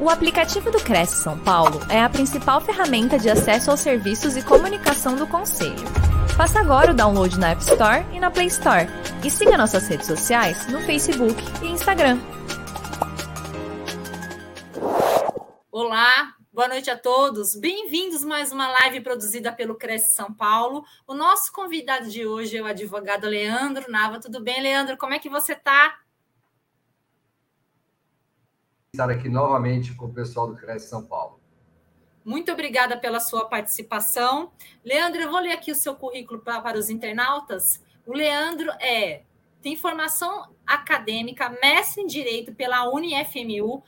O aplicativo do Cresce São Paulo é a principal ferramenta de acesso aos serviços e comunicação do Conselho. Faça agora o download na App Store e na Play Store. E siga nossas redes sociais no Facebook e Instagram. Olá, boa noite a todos. Bem-vindos mais uma live produzida pelo Cresce São Paulo. O nosso convidado de hoje é o advogado Leandro Nava. Tudo bem, Leandro? Como é que você está? Estar aqui novamente com o pessoal do Cresce São Paulo. Muito obrigada pela sua participação. Leandro, eu vou ler aqui o seu currículo para, os internautas. O Leandro é tem formação acadêmica, mestre em Direito pela UniFMU,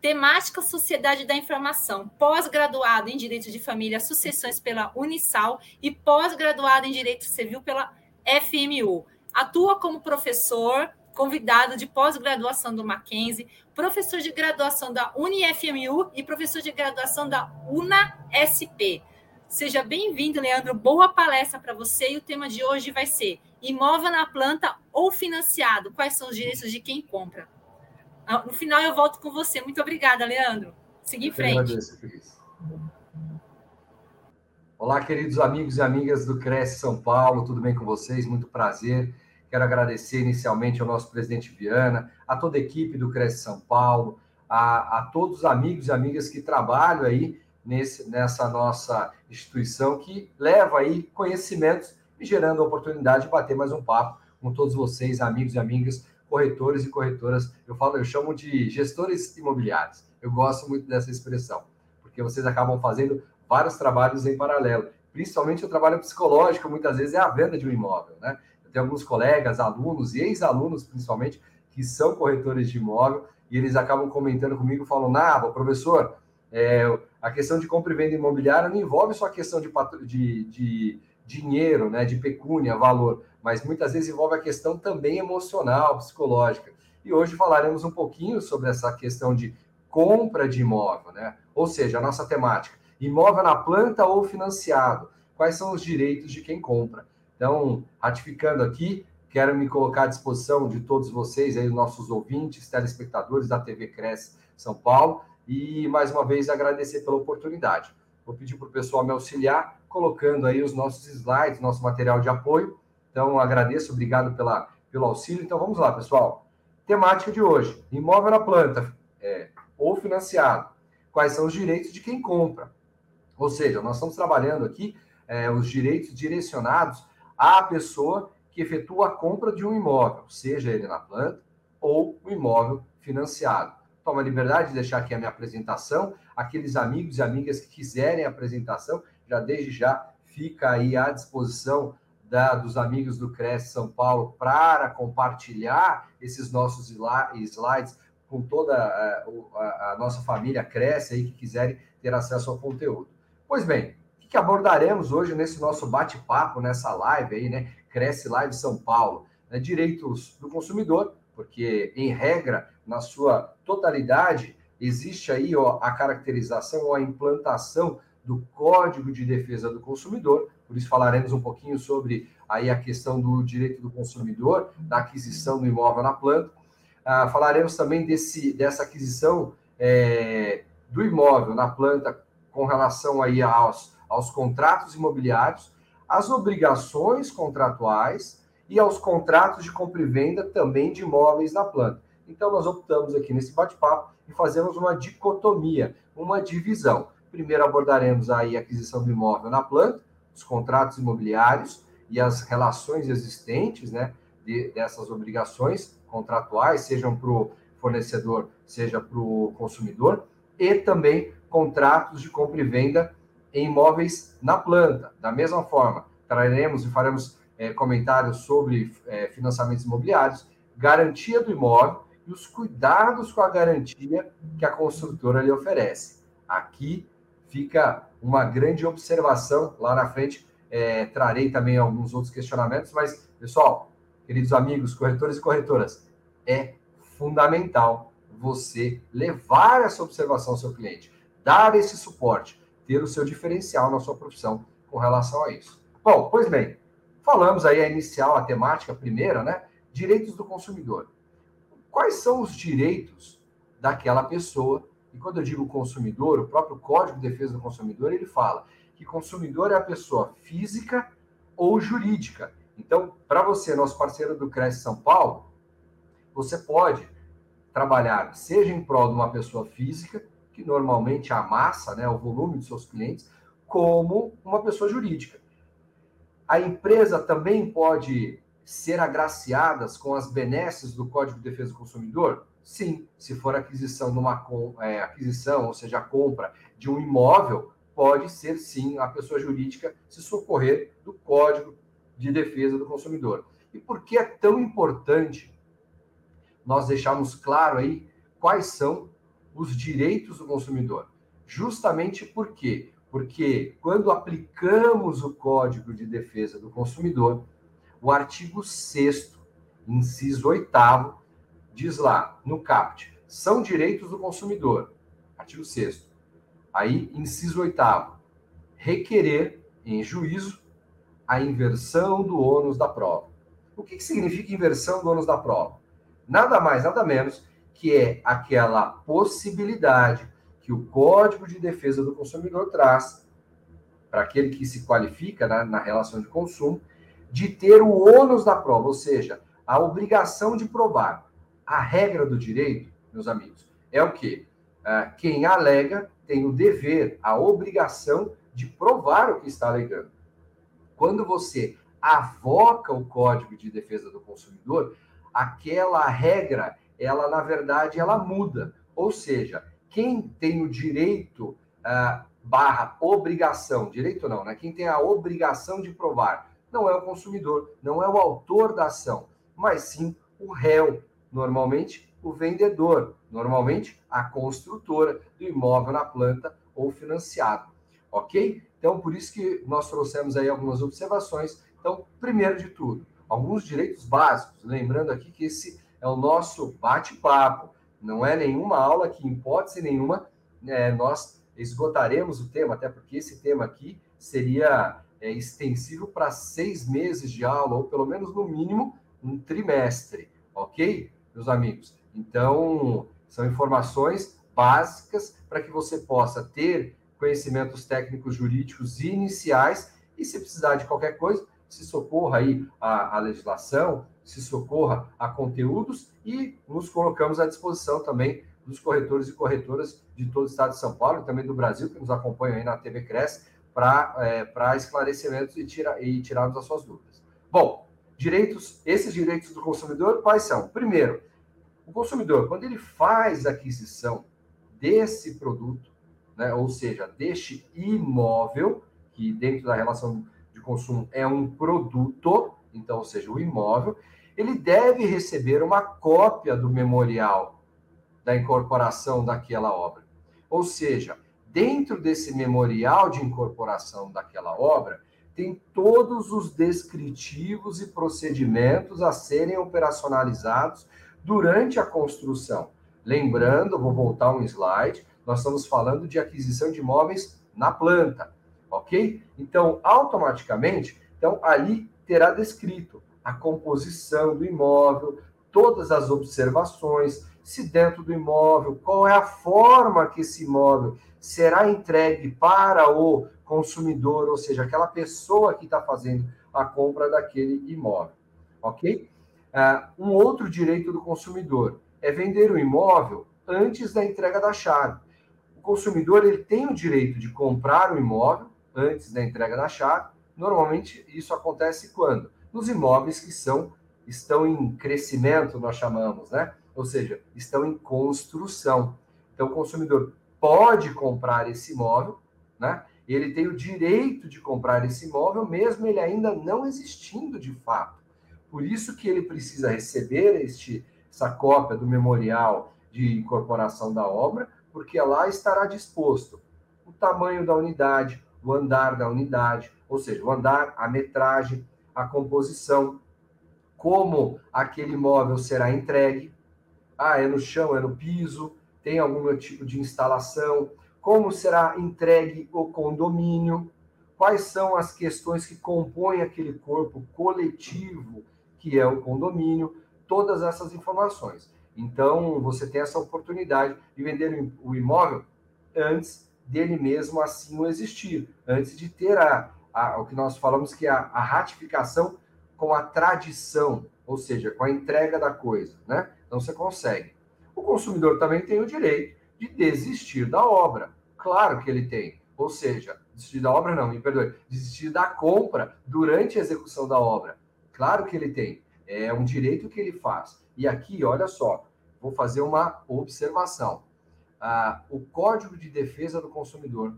temática Sociedade da Informação, pós-graduado em Direito de Família, Sucessões pela Unisal e pós-graduado em Direito Civil pela FMU. Atua como professor, convidado de pós-graduação do Mackenzie, professor de graduação da UniFMU e professor de graduação da UNASP. Seja bem-vindo, Leandro. Boa palestra para você. E o tema de hoje vai ser imóvel na planta ou financiado. Quais são os direitos de quem compra? Ah, no final eu volto com você. Muito obrigada, Leandro. Seguir em frente. Agradeço, Cris. Olá, queridos amigos e amigas do Cresce São Paulo. Tudo bem com vocês? Muito prazer. Quero agradecer inicialmente ao nosso presidente Viana, a toda a equipe do Cresce São Paulo, a, a todos os amigos e amigas que trabalham aí nesse, nessa nossa instituição, que leva aí conhecimentos e gerando a oportunidade de bater mais um papo com todos vocês, amigos e amigas, corretores e corretoras. Eu falo, eu chamo de gestores imobiliários. Eu gosto muito dessa expressão, porque vocês acabam fazendo vários trabalhos em paralelo. Principalmente o trabalho psicológico, muitas vezes é a venda de um imóvel, né? Tem alguns colegas, alunos e ex-alunos, principalmente, que são corretores de imóvel, e eles acabam comentando comigo, falam, Nava, professor, é, a questão de compra e venda imobiliária não envolve só a questão de, de, de dinheiro, né, de pecúnia, valor, mas muitas vezes envolve a questão também emocional, psicológica. E hoje falaremos um pouquinho sobre essa questão de compra de imóvel, né? Ou seja, a nossa temática, imóvel na planta ou financiado. Quais são os direitos de quem compra? Então, ratificando aqui, quero me colocar à disposição de todos vocês, aí, nossos ouvintes, telespectadores da TV Cresce São Paulo, e mais uma vez agradecer pela oportunidade. Vou pedir para o pessoal me auxiliar, colocando aí os nossos slides, nosso material de apoio. Então, agradeço, obrigado pela, pelo auxílio. Então, vamos lá, pessoal. Temática de hoje: imóvel na planta é, ou financiado. Quais são os direitos de quem compra? Ou seja, nós estamos trabalhando aqui é, os direitos direcionados à pessoa que efetua a compra de um imóvel, seja ele na planta ou o imóvel financiado. Toma liberdade de deixar aqui a minha apresentação. Aqueles amigos e amigas que quiserem a apresentação, já desde já fica aí à disposição da, dos amigos do Cresce São Paulo para compartilhar esses nossos slides com toda a, a, a nossa família Cresce aí que quiserem ter acesso ao conteúdo. Pois bem, que abordaremos hoje nesse nosso bate-papo, nessa live aí, né? Cresce Live São Paulo. Né? Direitos do consumidor, porque, em regra, na sua totalidade, existe aí ó, a caracterização ou a implantação do Código de Defesa do Consumidor, por isso falaremos um pouquinho sobre aí a questão do direito do consumidor, da aquisição do imóvel na planta. Ah, falaremos também desse, dessa aquisição é, do imóvel na planta com relação aí aos aos contratos imobiliários, às obrigações contratuais e aos contratos de compra e venda também de imóveis na planta. Então, nós optamos aqui nesse bate-papo e fazemos uma dicotomia, uma divisão. Primeiro abordaremos aí a aquisição do imóvel na planta, os contratos imobiliários e as relações existentes, né, de, dessas obrigações contratuais, sejam para o fornecedor, seja para o consumidor, e também contratos de compra e venda em imóveis na planta. Da mesma forma, traremos e faremos é, comentários sobre é, financiamentos imobiliários, garantia do imóvel e os cuidados com a garantia que a construtora lhe oferece. Aqui fica uma grande observação. Lá na frente é, trarei também alguns outros questionamentos, mas, pessoal, queridos amigos, corretores e corretoras, é fundamental você levar essa observação ao seu cliente, dar esse suporte ter o seu diferencial na sua profissão com relação a isso. Bom, pois bem, falamos aí a inicial, a temática primeira, né? Direitos do consumidor. Quais são os direitos daquela pessoa E quando eu digo consumidor, o próprio Código de Defesa do Consumidor, ele fala que consumidor é a pessoa física ou jurídica. Então, para você, nosso parceiro do Cresce São Paulo, você pode trabalhar, seja em prol de uma pessoa física, que normalmente amassa né, o volume de seus clientes, como uma pessoa jurídica. A empresa também pode ser agraciadas com as benesses do Código de Defesa do Consumidor? Sim, se for aquisição de uma é, aquisição, ou seja, a compra de um imóvel, pode ser sim a pessoa jurídica se socorrer do Código de Defesa do Consumidor. E por que é tão importante nós deixarmos claro aí quais são os direitos do consumidor? Justamente porque porque quando aplicamos o Código de Defesa do Consumidor, o artigo 6 inciso 8 diz lá no CAPT, são direitos do consumidor. Artigo 6 Aí, inciso 8 requerer em juízo a inversão do ônus da prova. O que, que significa inversão do ônus da prova? Nada mais, nada menos que é aquela possibilidade que o Código de Defesa do Consumidor traz para aquele que se qualifica né, na relação de consumo, de ter o ônus da prova, ou seja, a obrigação de provar. A regra do direito, meus amigos, é o quê? Ah, quem alega tem o dever, a obrigação de provar o que está alegando. Quando você avoca o Código de Defesa do Consumidor, aquela regra, ela na verdade, ela muda. Ou seja, quem tem o direito uh, barra obrigação, direito não, né? Quem tem a obrigação de provar não é o consumidor, não é o autor da ação, mas sim o réu, normalmente o vendedor, normalmente a construtora do imóvel na planta ou financiado, ok? Então, por isso que nós trouxemos aí algumas observações. Então, primeiro de tudo, alguns direitos básicos, lembrando aqui que esse é o nosso bate-papo, não é nenhuma aula que, em hipótese nenhuma, é, nós esgotaremos o tema, até porque esse tema aqui seria é, extensivo para seis meses de aula, ou pelo menos, no mínimo, um trimestre, ok, meus amigos? Então, são informações básicas para que você possa ter conhecimentos técnicos jurídicos iniciais e, se precisar de qualquer coisa, se socorra aí a, a legislação, se socorra a conteúdos e nos colocamos à disposição também dos corretores e corretoras de todo o estado de São Paulo e também do Brasil, que nos acompanham aí na TV Cresce, para é, esclarecimentos e, tira, e tirarmos as suas dúvidas. Bom, direitos, esses direitos do consumidor, quais são? Primeiro, o consumidor, quando ele faz aquisição desse produto, né, ou seja, deste imóvel, que dentro da relação consumo é um produto, então, ou seja, o imóvel, ele deve receber uma cópia do memorial da incorporação daquela obra. Ou seja, dentro desse memorial de incorporação daquela obra, tem todos os descritivos e procedimentos a serem operacionalizados durante a construção. Lembrando, vou voltar um slide, nós estamos falando de aquisição de imóveis na planta, ok? Então, automaticamente, então ali terá descrito a composição do imóvel, todas as observações, se dentro do imóvel, qual é a forma que esse imóvel será entregue para o consumidor, ou seja, aquela pessoa que está fazendo a compra daquele imóvel, ok? Uh, um outro direito do consumidor é vender o imóvel antes da entrega da chave. O consumidor ele tem o direito de comprar o imóvel antes da entrega da chave. Normalmente isso acontece quando nos imóveis que são estão em crescimento, nós chamamos, né? Ou seja, estão em construção. Então, o consumidor pode comprar esse imóvel, né? Ele tem o direito de comprar esse imóvel, mesmo ele ainda não existindo de fato. Por isso que ele precisa receber este, essa cópia do memorial de incorporação da obra, porque lá estará disposto o tamanho da unidade, o andar da unidade, ou seja, o andar, a metragem, a composição, como aquele imóvel será entregue. Ah, é no chão, é no piso, tem algum tipo de instalação, como será entregue o condomínio, quais são as questões que compõem aquele corpo coletivo que é o condomínio, todas essas informações. Então, você tem essa oportunidade de vender o imóvel antes dele mesmo assim o existir, antes de ter a, a o que nós falamos que é a, a ratificação com a tradição, ou seja, com a entrega da coisa, né? Então você consegue. O consumidor também tem o direito de desistir da obra. Claro que ele tem. Ou seja, desistir da obra não, me perdoe, desistir da compra durante a execução da obra. Claro que ele tem. É um direito que ele faz. E aqui, olha só, vou fazer uma observação. Ah, o Código de Defesa do Consumidor,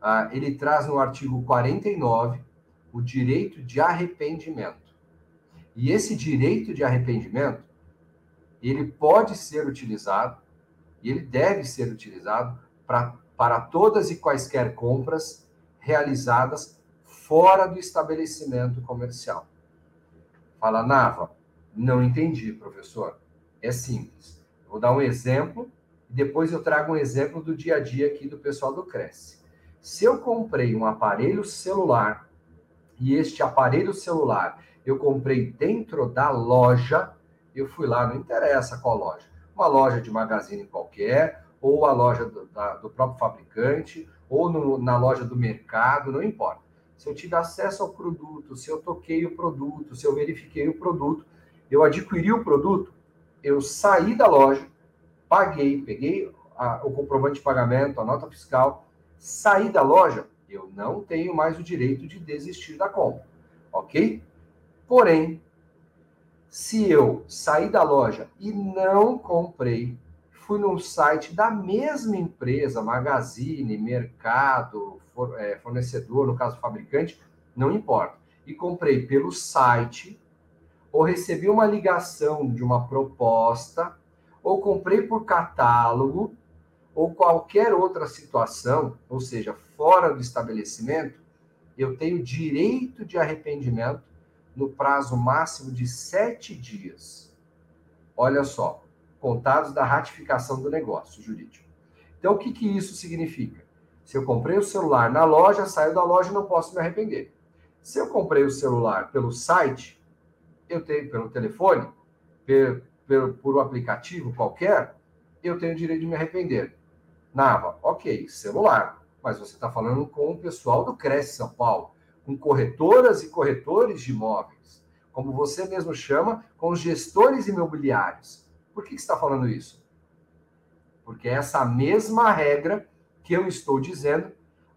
ah, ele traz no artigo 49 o direito de arrependimento. E esse direito de arrependimento, ele pode ser utilizado, e ele deve ser utilizado pra, para todas e quaisquer compras realizadas fora do estabelecimento comercial. Fala, Nava, não entendi, professor. É simples. Vou dar um exemplo depois eu trago um exemplo do dia a dia aqui do pessoal do Cresce. Se eu comprei um aparelho celular e este aparelho celular eu comprei dentro da loja, eu fui lá, não interessa qual loja, uma loja de magazine qualquer, ou a loja do, da, do próprio fabricante, ou no, na loja do mercado, não importa. Se eu tive acesso ao produto, se eu toquei o produto, se eu verifiquei o produto, eu adquiri o produto, eu saí da loja, paguei, peguei a, o comprovante de pagamento, a nota fiscal, saí da loja, eu não tenho mais o direito de desistir da compra, ok? Porém, se eu sair da loja e não comprei, fui no site da mesma empresa, Magazine, Mercado, é, fornecedor, no caso fabricante, não importa, e comprei pelo site, ou recebi uma ligação de uma proposta, ou comprei por catálogo, ou qualquer outra situação, ou seja, fora do estabelecimento, eu tenho direito de arrependimento no prazo máximo de sete dias. Olha só, contados da ratificação do negócio jurídico. Então, o que, que isso significa? Se eu comprei o celular na loja, saio da loja e não posso me arrepender. Se eu comprei o celular pelo site, eu tenho pelo telefone, por, por, um aplicativo qualquer, eu tenho o direito de me arrepender. Nava, ok, celular. Mas você está falando com o pessoal do Cresce São Paulo com corretoras e corretores de imóveis, como você mesmo chama, com gestores imobiliários. Por que, que está falando isso? Porque essa mesma regra que eu estou dizendo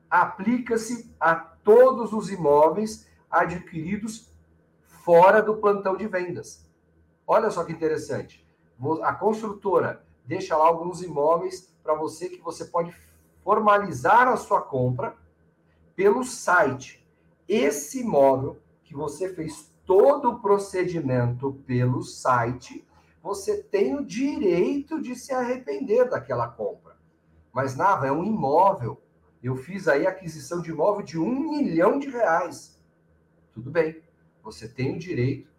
aplica-se a todos os imóveis adquiridos fora do plantão de vendas. Olha só que interessante. A construtora deixa lá alguns imóveis para você que você pode formalizar a sua compra pelo site esse imóvel que você fez todo o procedimento pelo site, você tem o direito de se arrepender daquela compra. Mas, Nava, é um imóvel. Eu fiz aí aquisição de imóvel de um milhão de reais. Tudo bem, você tem o direito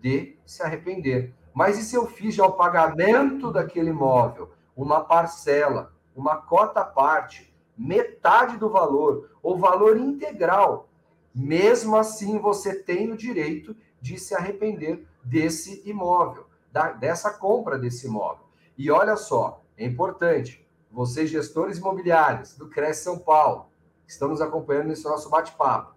de se arrepender. Mas e se eu fiz já o pagamento daquele imóvel, uma parcela, uma cota parte, metade do valor, ou valor integral? mesmo assim você tem o direito de se arrepender desse imóvel, da, dessa compra desse imóvel. E olha só, é importante, vocês gestores imobiliários do Cresce São Paulo, que estão nos acompanhando nesse nosso bate-papo,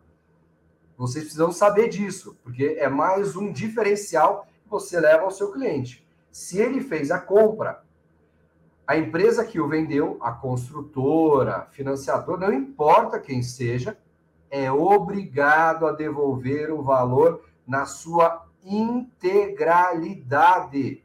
vocês precisam saber disso, porque é mais um diferencial que você leva ao seu cliente. Se ele fez a compra, a empresa que o vendeu, a construtora, financiador, não importa quem seja, é obrigado a devolver o valor na sua integralidade.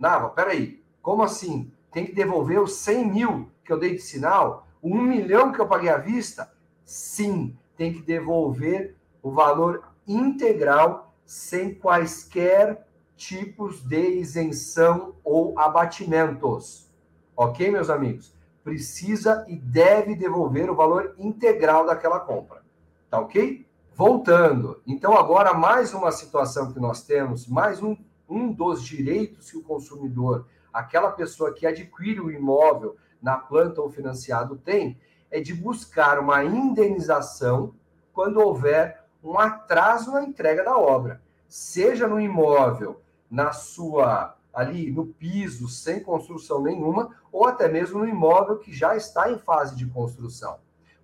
Nava, peraí, como assim? Tem que devolver os 100 mil que eu dei de sinal? 1 milhão que eu paguei à vista? Sim, tem que devolver o valor integral sem quaisquer tipos de isenção ou abatimentos. Ok, meus amigos? Precisa e deve devolver o valor integral daquela compra. Tá ok? Voltando. Então, agora, mais uma situação que nós temos, mais um, um dos direitos que o consumidor, aquela pessoa que adquire o imóvel na planta ou financiado tem, é de buscar uma indenização quando houver um atraso na entrega da obra, seja no imóvel, na sua ali no piso, sem construção nenhuma, ou até mesmo no imóvel que já está em fase de construção.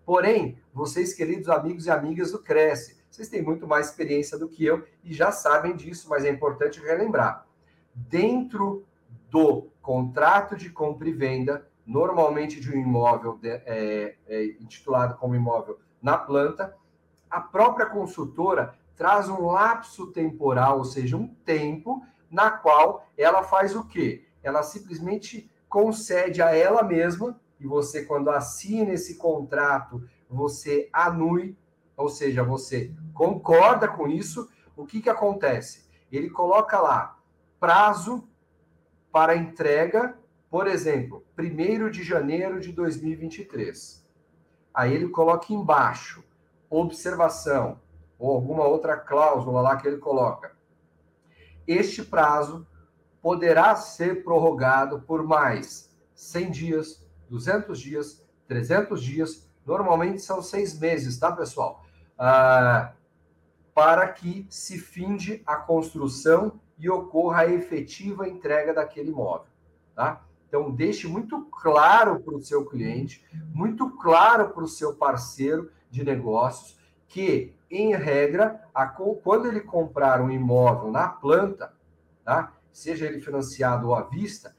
Porém, vocês, queridos amigos e amigas do Cresce, vocês têm muito mais experiência do que eu e já sabem disso, mas é importante relembrar. Dentro do contrato de compra e venda, normalmente de um imóvel de, é, é, intitulado como imóvel na planta, a própria consultora traz um lapso temporal, ou seja, um tempo na qual ela faz o quê? Ela simplesmente concede a ela mesma, e você, quando assina esse contrato, você anui, ou seja, você concorda com isso, o que, que acontece? Ele coloca lá prazo para entrega, por exemplo, 1 de janeiro de 2023. Aí ele coloca embaixo, observação, ou alguma outra cláusula lá que ele coloca. Este prazo poderá ser prorrogado por mais 100 dias, 200 dias, 300 dias, normalmente são seis meses, tá, pessoal? Ah, para que se finde a construção e ocorra a efetiva entrega daquele imóvel, tá? Então, deixe muito claro para o seu cliente, muito claro para o seu parceiro de negócios, que, em regra, a, quando ele comprar um imóvel na planta, tá? seja ele financiado ou à vista,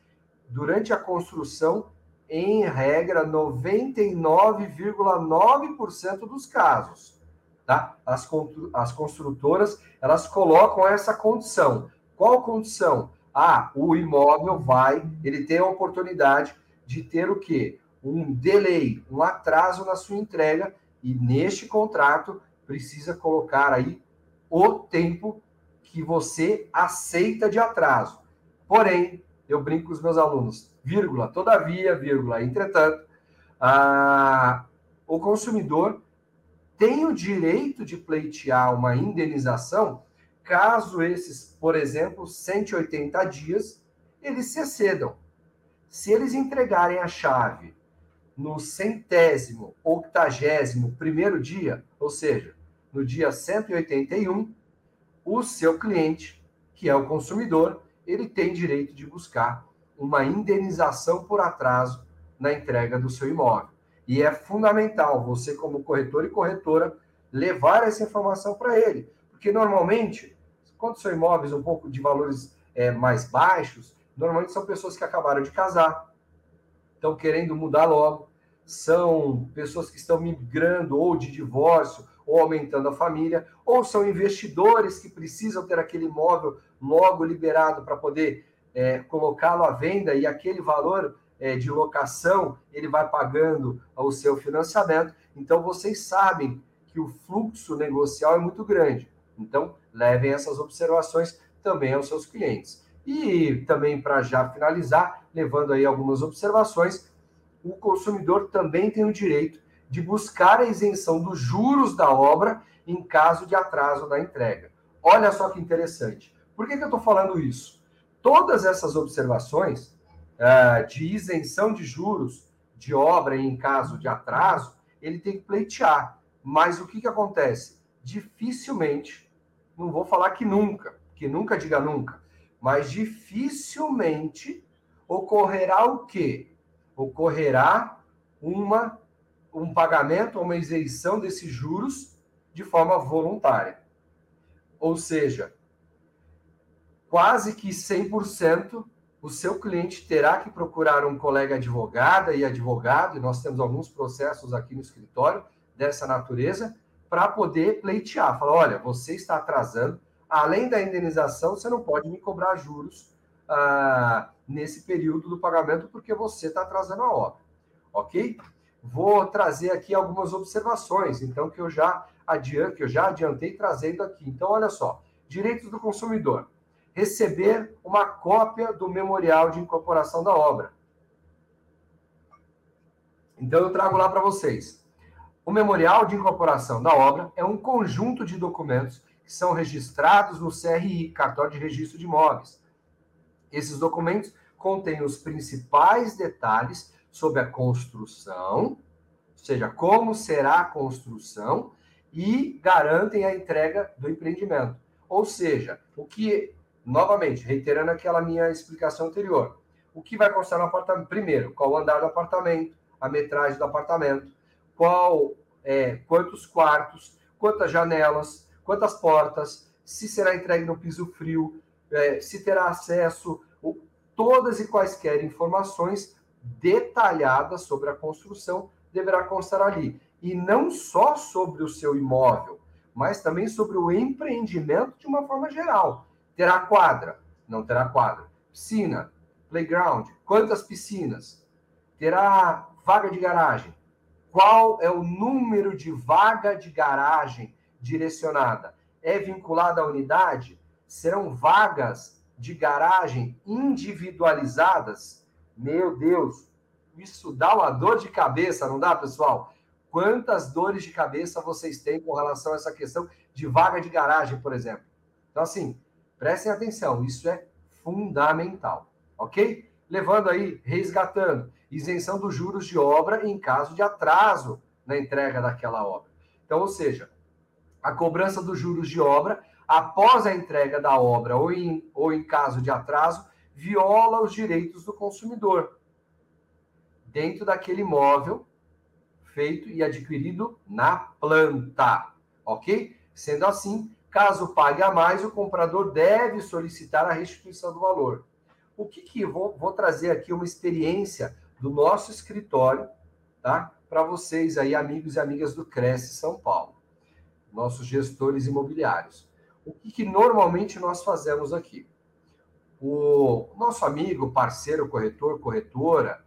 durante a construção, em regra, 99,9% dos casos. Tá? As, as construtoras elas colocam essa condição. Qual condição? Ah, o imóvel vai, ele tem a oportunidade de ter o quê? Um delay, um atraso na sua entrega, e neste contrato precisa colocar aí o tempo que você aceita de atraso. Porém, eu brinco com os meus alunos, vírgula, todavia, vírgula, entretanto, ah, o consumidor tem o direito de pleitear uma indenização caso esses, por exemplo, 180 dias, eles se excedam. Se eles entregarem a chave no centésimo, octagésimo primeiro dia, ou seja, no dia 181, o seu cliente, que é o consumidor, ele tem direito de buscar uma indenização por atraso na entrega do seu imóvel. E é fundamental você, como corretor e corretora, levar essa informação para ele. Porque normalmente, quando são imóveis um pouco de valores é, mais baixos, normalmente são pessoas que acabaram de casar, estão querendo mudar logo, são pessoas que estão migrando ou de divórcio ou aumentando a família, ou são investidores que precisam ter aquele imóvel logo liberado para poder é, colocá-lo à venda e aquele valor é, de locação ele vai pagando o seu financiamento. Então vocês sabem que o fluxo negocial é muito grande. Então levem essas observações também aos seus clientes. E também para já finalizar, levando aí algumas observações, o consumidor também tem o direito de buscar a isenção dos juros da obra em caso de atraso na entrega. Olha só que interessante. Por que, que eu estou falando isso? Todas essas observações uh, de isenção de juros de obra em caso de atraso, ele tem que pleitear. Mas o que, que acontece? Dificilmente, não vou falar que nunca, que nunca diga nunca, mas dificilmente ocorrerá o quê? Ocorrerá uma um pagamento uma isenção desses juros de forma voluntária. Ou seja, quase que 100% o seu cliente terá que procurar um colega advogada e advogado, e nós temos alguns processos aqui no escritório dessa natureza, para poder pleitear. Falar, olha, você está atrasando, além da indenização, você não pode me cobrar juros ah, nesse período do pagamento, porque você está atrasando a obra. Ok? vou trazer aqui algumas observações, então, que eu já que eu já adiantei trazendo aqui. Então, olha só: direitos do consumidor. Receber uma cópia do memorial de incorporação da obra. Então, eu trago lá para vocês. O memorial de incorporação da obra é um conjunto de documentos que são registrados no CRI, Cartório de Registro de Imóveis. Esses documentos contêm os principais detalhes sobre a construção, ou seja, como será a construção, e garantem a entrega do empreendimento. Ou seja, o que novamente, reiterando aquela minha explicação anterior. O que vai constar no apartamento? Primeiro, qual o andar do apartamento, a metragem do apartamento, qual é, quantos quartos, quantas janelas, quantas portas, se será entregue no piso frio, é, se terá acesso, todas e quaisquer informações detalhadas sobre a construção deverá constar ali. E não só sobre o seu imóvel, mas também sobre o empreendimento de uma forma geral. Terá quadra? Não terá quadra. Piscina? Playground? Quantas piscinas? Terá vaga de garagem? Qual é o número de vaga de garagem direcionada? É vinculada à unidade? Serão vagas de garagem individualizadas? Meu Deus, isso dá uma dor de cabeça, não dá, pessoal? Quantas dores de cabeça vocês têm com relação a essa questão de vaga de garagem, por exemplo? Então, assim, prestem atenção, isso é fundamental, ok? Levando aí, resgatando, isenção dos juros de obra em caso de atraso na entrega daquela obra. Então, ou seja, a cobrança dos juros de obra após a entrega da obra ou em, ou em caso de atraso viola os direitos do consumidor dentro daquele imóvel feito e adquirido na planta, ok? Sendo assim, caso pague a mais, o comprador deve solicitar a restituição do valor. O que que vou, vou trazer aqui uma experiência do nosso escritório, tá? Para vocês aí, amigos e amigas do Cresce São Paulo, nossos gestores imobiliários. O que, que normalmente nós fazemos aqui? O nosso amigo, parceiro, corretor, corretora,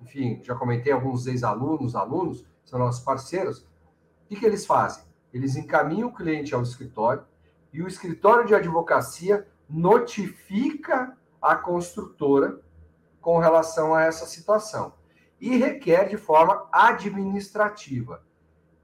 enfim, já comentei alguns ex-alunos, alunos, são nossos parceiros. O que, que eles fazem? Eles encaminham o cliente ao escritório e o escritório de advocacia notifica a construtora com relação a essa situação e requer de forma administrativa.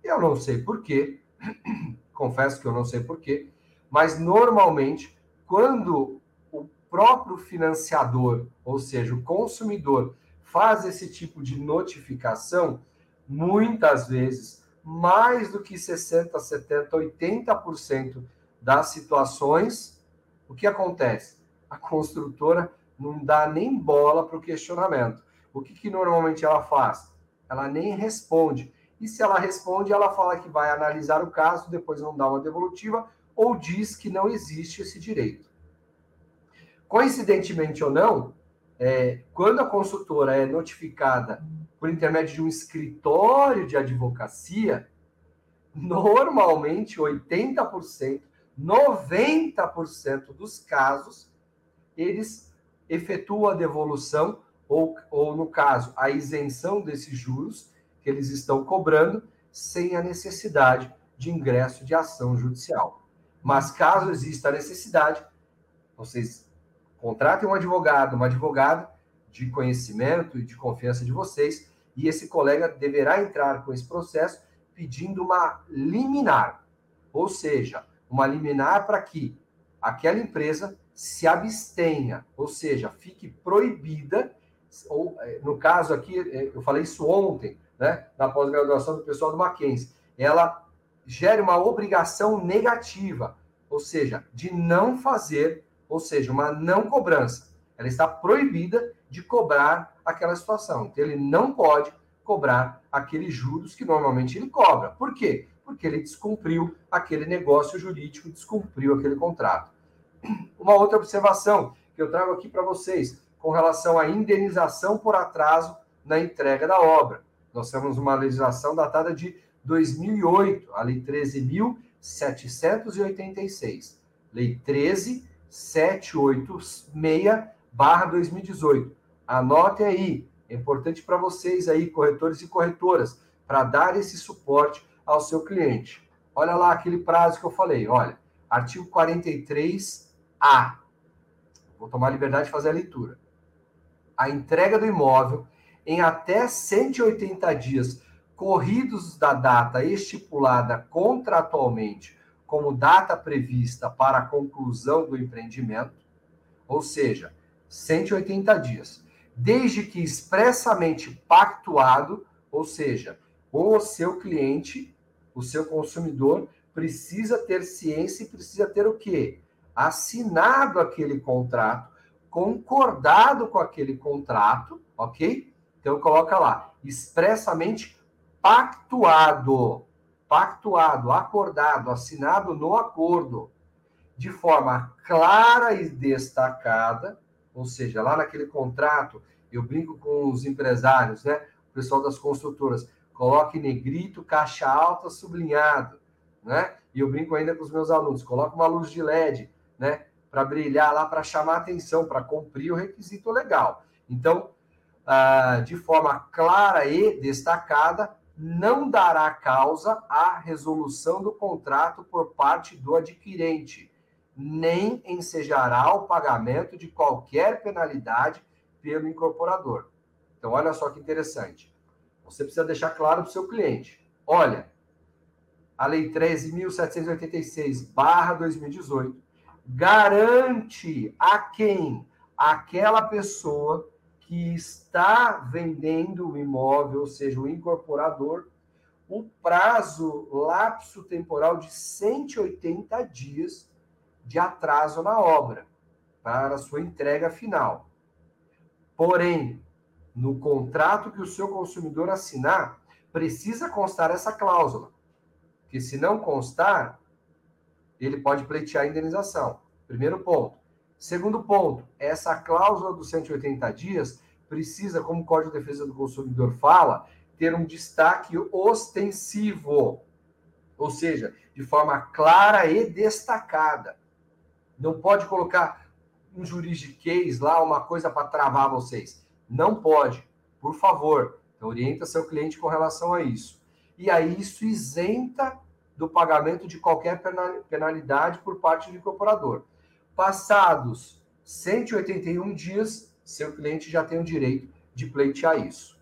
Eu não sei porquê, confesso que eu não sei porquê, mas normalmente, quando o próprio financiador, ou seja, o consumidor, faz esse tipo de notificação, muitas vezes, mais do que 60, 70, 80% das situações, o que acontece? A construtora não dá nem bola para o questionamento. O que, que normalmente ela faz? Ela nem responde. E se ela responde, ela fala que vai analisar o caso, depois não dá uma devolutiva, ou diz que não existe esse direito. Coincidentemente ou não, é, quando a consultora é notificada por intermédio de um escritório de advocacia, normalmente 80%, 90% dos casos, eles efetuam a devolução, ou, ou no caso, a isenção desses juros que eles estão cobrando, sem a necessidade de ingresso de ação judicial. Mas caso exista a necessidade, vocês Contratem um advogado, uma advogada de conhecimento e de confiança de vocês, e esse colega deverá entrar com esse processo pedindo uma liminar, ou seja, uma liminar para que aquela empresa se abstenha, ou seja, fique proibida, ou eh, no caso aqui, eh, eu falei isso ontem, né, na pós-graduação do pessoal do Mackenzie, ela gere uma obrigação negativa, ou seja, de não fazer ou seja, uma não cobrança. Ela está proibida de cobrar aquela situação. Então, ele não pode cobrar aqueles juros que normalmente ele cobra. Por quê? Porque ele descumpriu aquele negócio jurídico, descumpriu aquele contrato. Uma outra observação que eu trago aqui para vocês com relação à indenização por atraso na entrega da obra. Nós temos uma legislação datada de 2008, a Lei 13.786. Lei 13 786/2018. Anotem aí, é importante para vocês aí, corretores e corretoras, para dar esse suporte ao seu cliente. Olha lá aquele prazo que eu falei, olha, artigo 43A. Vou tomar liberdade de fazer a leitura. A entrega do imóvel em até 180 dias corridos da data estipulada contratualmente como data prevista para a conclusão do empreendimento, ou seja, 180 dias, desde que expressamente pactuado, ou seja, o seu cliente, o seu consumidor, precisa ter ciência e precisa ter o quê? assinado aquele contrato, concordado com aquele contrato, ok? Então coloca lá, expressamente pactuado, pactuado, acordado, assinado no acordo, de forma clara e destacada, ou seja, lá naquele contrato, eu brinco com os empresários, né? O pessoal das construtoras, coloque negrito, caixa alta, sublinhado, né? E eu brinco ainda com os meus alunos, coloque uma luz de LED, né? Para brilhar lá, para chamar atenção, para cumprir o requisito legal. Então, ah, de forma clara e destacada, não dará causa à resolução do contrato por parte do adquirente, nem ensejará o pagamento de qualquer penalidade pelo incorporador. Então, olha só que interessante. Você precisa deixar claro para o seu cliente: olha, a Lei 13.786-2018 garante a quem? Aquela pessoa que está vendendo o imóvel, ou seja, o incorporador, o prazo lapso temporal de 180 dias de atraso na obra para sua entrega final. Porém, no contrato que o seu consumidor assinar, precisa constar essa cláusula, que se não constar, ele pode pleitear a indenização. Primeiro ponto. Segundo ponto, essa cláusula dos 180 dias precisa, como o Código de Defesa do Consumidor fala, ter um destaque ostensivo, ou seja, de forma clara e destacada. Não pode colocar um juridiquês lá, uma coisa para travar vocês. Não pode. Por favor, então, orienta seu cliente com relação a isso. E aí isso isenta do pagamento de qualquer penalidade por parte do incorporador. Passados 181 dias, seu cliente já tem o direito de pleitear isso.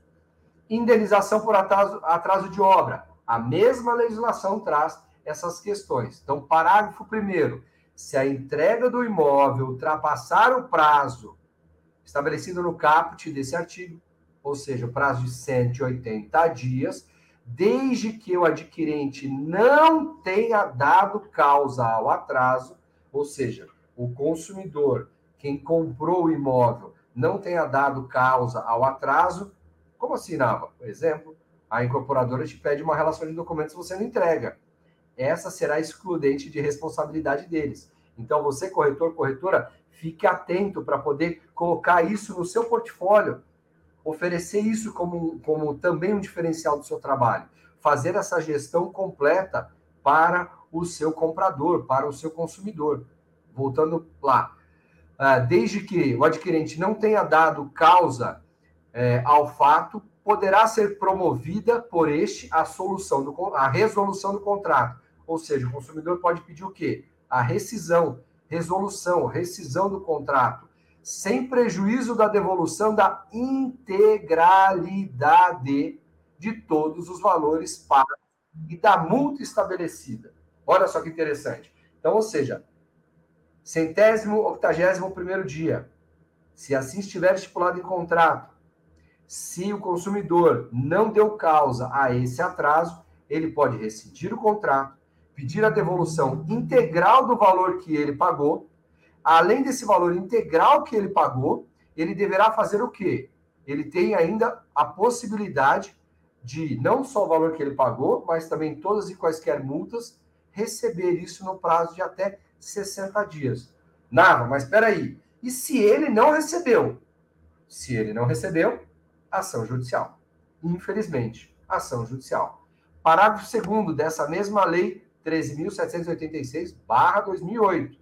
Indenização por atraso, atraso de obra. A mesma legislação traz essas questões. Então, parágrafo primeiro se a entrega do imóvel ultrapassar o prazo estabelecido no caput desse artigo, ou seja, o prazo de 180 dias, desde que o adquirente não tenha dado causa ao atraso, ou seja, o consumidor, quem comprou o imóvel, não tenha dado causa ao atraso, como assinava? Por exemplo, a incorporadora te pede uma relação de documentos você não entrega essa será excludente de responsabilidade deles. Então, você, corretor, corretora, fique atento para poder colocar isso no seu portfólio, oferecer isso como, como também um diferencial do seu trabalho, fazer essa gestão completa para o seu comprador, para o seu consumidor. Voltando lá, ah, desde que o adquirente não tenha dado causa é, ao fato, poderá ser promovida por este a solução do, a resolução do contrato, ou seja, o consumidor pode pedir o quê? A rescisão, resolução, rescisão do contrato, sem prejuízo da devolução da integralidade de todos os valores pagos e da multa estabelecida. Olha só que interessante. Então, ou seja, centésimo, octagésimo primeiro dia, se assim estiver estipulado em contrato, se o consumidor não deu causa a esse atraso, ele pode rescindir o contrato, pedir a devolução integral do valor que ele pagou. Além desse valor integral que ele pagou, ele deverá fazer o quê? Ele tem ainda a possibilidade de não só o valor que ele pagou, mas também todas e quaisquer multas, receber isso no prazo de até 60 dias. Nava, mas espera aí. E se ele não recebeu? Se ele não recebeu, ação judicial. Infelizmente, ação judicial. Parágrafo 2 dessa mesma lei 13.786-2008.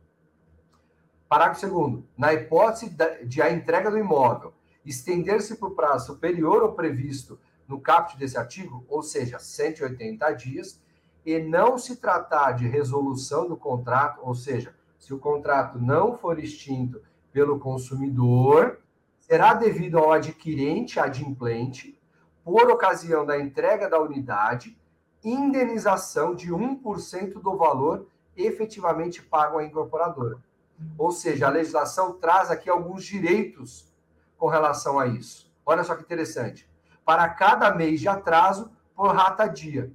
Parágrafo 2. Na hipótese de a entrega do imóvel estender-se por prazo superior ao previsto no caput desse artigo, ou seja, 180 dias, e não se tratar de resolução do contrato, ou seja, se o contrato não for extinto pelo consumidor, será devido ao adquirente adimplente, por ocasião da entrega da unidade, indenização de 1% do valor efetivamente pago à incorporadora. Ou seja, a legislação traz aqui alguns direitos com relação a isso. Olha só que interessante. Para cada mês de atraso, por rata dia.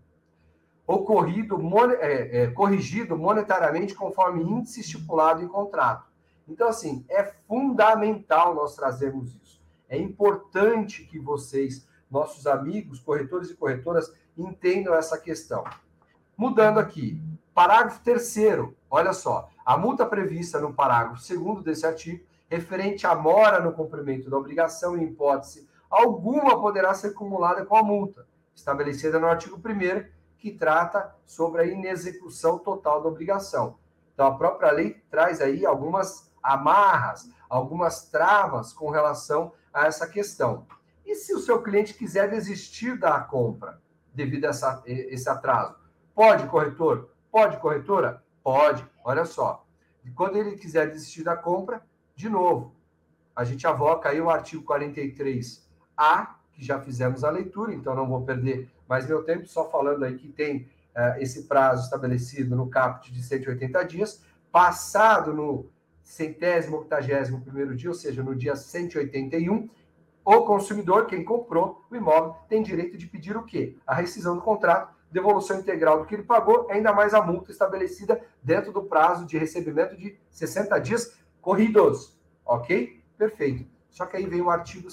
Ocorrido, é, é, corrigido monetariamente conforme índice estipulado em contrato. Então, assim, é fundamental nós trazermos isso. É importante que vocês, nossos amigos, corretores e corretoras, entendam essa questão. Mudando aqui, parágrafo terceiro, olha só, a multa prevista no parágrafo segundo desse artigo, referente à mora no cumprimento da obrigação, em hipótese alguma, poderá ser acumulada com a multa, estabelecida no artigo 1 que trata sobre a inexecução total da obrigação. Então, a própria lei traz aí algumas amarras, algumas travas com relação a essa questão. E se o seu cliente quiser desistir da compra devido a essa, esse atraso? Pode, corretor? Pode, corretora? Pode. Olha só. E quando ele quiser desistir da compra, de novo, a gente avoca aí o artigo 43A, que já fizemos a leitura, então não vou perder mais meu tempo, só falando aí que tem uh, esse prazo estabelecido no caput de 180 dias, passado no centésimo, octagésimo primeiro dia, ou seja, no dia 181, o consumidor, quem comprou o imóvel, tem direito de pedir o quê? A rescisão do contrato, devolução integral do que ele pagou, ainda mais a multa estabelecida dentro do prazo de recebimento de 60 dias corridos. Ok? Perfeito. Só que aí vem o artigo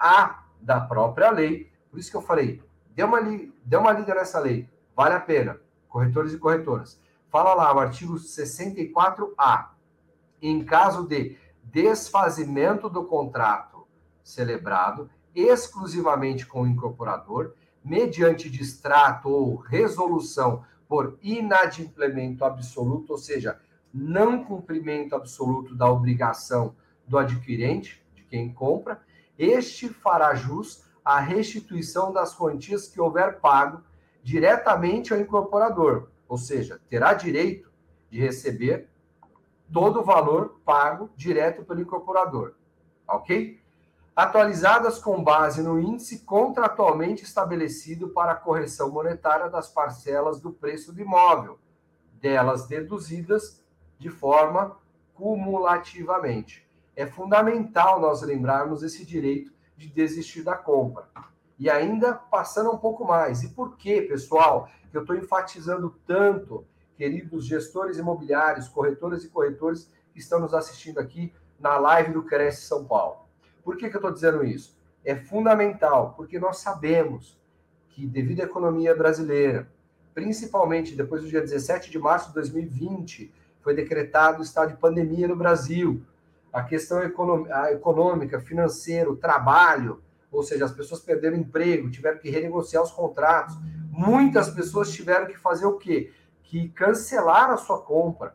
67A da própria lei. Por isso que eu falei, dê uma, li, dê uma lida nessa lei. Vale a pena. Corretores e corretoras. Fala lá, o artigo 64A. Em caso de desfazimento do contrato celebrado exclusivamente com o incorporador, mediante distrato ou resolução por inadimplemento absoluto, ou seja, não cumprimento absoluto da obrigação do adquirente, de quem compra, este fará jus à restituição das quantias que houver pago diretamente ao incorporador, ou seja, terá direito de receber todo o valor pago direto pelo incorporador, ok? Atualizadas com base no índice contratualmente estabelecido para a correção monetária das parcelas do preço do imóvel, delas deduzidas de forma cumulativamente. É fundamental nós lembrarmos esse direito de desistir da compra. E ainda passando um pouco mais. E por que, pessoal, que eu estou enfatizando tanto, queridos gestores imobiliários, corretores e corretores que estão nos assistindo aqui na live do Cresce São Paulo? Por que, que eu estou dizendo isso? É fundamental, porque nós sabemos que, devido à economia brasileira, principalmente depois do dia 17 de março de 2020, foi decretado o estado de pandemia no Brasil. A questão econômica, financeira, trabalho, ou seja, as pessoas perderam emprego, tiveram que renegociar os contratos. Muitas pessoas tiveram que fazer o quê? Que cancelar a sua compra.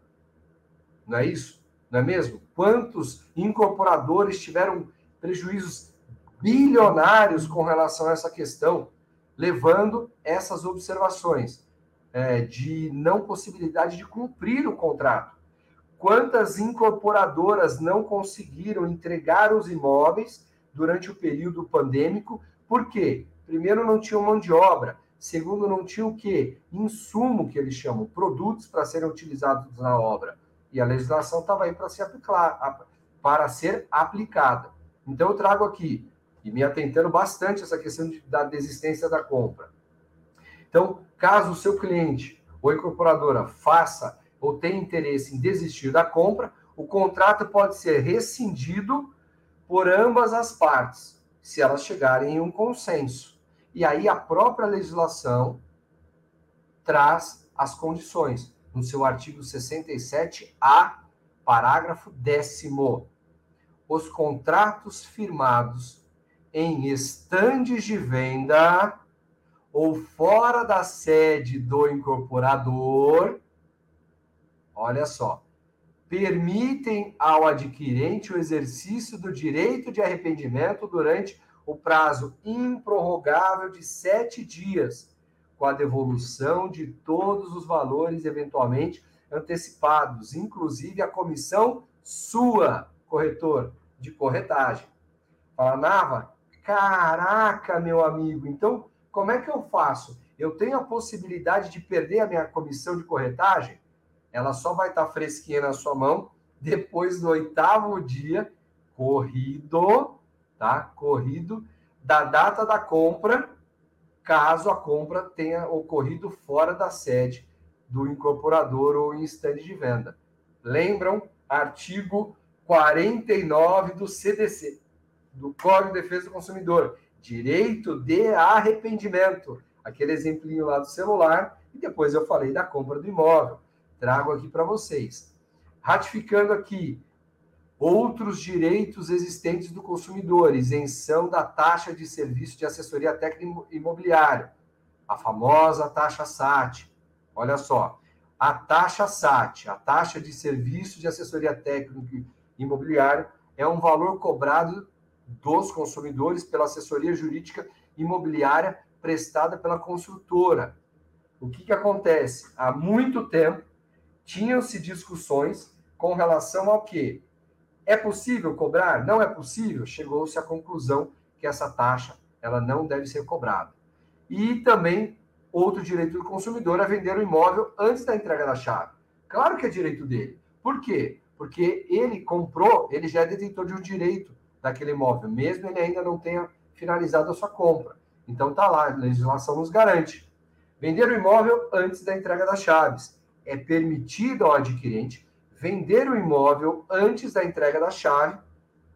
Não é isso? Não é mesmo? Quantos incorporadores tiveram prejuízos bilionários com relação a essa questão, levando essas observações é, de não possibilidade de cumprir o contrato. Quantas incorporadoras não conseguiram entregar os imóveis durante o período pandêmico? Por quê? Primeiro, não tinham mão de obra. Segundo, não tinham o quê? Insumo, que eles chamam, produtos para serem utilizados na obra. E a legislação estava aí para ser, aplicar, para ser aplicada. Então, eu trago aqui, e me atentando bastante essa questão de, da desistência da compra. Então, caso o seu cliente ou incorporadora faça ou tenha interesse em desistir da compra, o contrato pode ser rescindido por ambas as partes, se elas chegarem em um consenso. E aí a própria legislação traz as condições no seu artigo 67A, parágrafo décimo. Os contratos firmados em estandes de venda ou fora da sede do incorporador, olha só, permitem ao adquirente o exercício do direito de arrependimento durante o prazo improrrogável de sete dias, com a devolução de todos os valores eventualmente antecipados, inclusive a comissão sua, corretor, de corretagem. Fala, Nava, caraca, meu amigo, então como é que eu faço? Eu tenho a possibilidade de perder a minha comissão de corretagem? Ela só vai estar fresquinha na sua mão depois do oitavo dia corrido, tá? Corrido da data da compra caso a compra tenha ocorrido fora da sede do incorporador ou em estande de venda. Lembram? Artigo 49 do CDC, do Código de Defesa do Consumidor. Direito de arrependimento. Aquele exemplinho lá do celular. E depois eu falei da compra do imóvel. Trago aqui para vocês. Ratificando aqui outros direitos existentes do consumidor, isenção da taxa de serviço de assessoria técnica imobiliária, a famosa taxa SAT. Olha só, a taxa SAT, a taxa de serviço de assessoria técnica imobiliária, é um valor cobrado dos consumidores pela assessoria jurídica imobiliária prestada pela construtora. O que, que acontece? Há muito tempo tinham-se discussões com relação ao que é possível cobrar? Não é possível? Chegou-se à conclusão que essa taxa ela não deve ser cobrada. E também outro direito do consumidor é vender o imóvel antes da entrega da chave. Claro que é direito dele. Por quê? Porque ele comprou, ele já é detentor de um direito daquele imóvel, mesmo ele ainda não tenha finalizado a sua compra. Então tá lá, a legislação nos garante. Vender o imóvel antes da entrega das chaves. É permitido ao adquirente vender o imóvel antes da entrega da chave.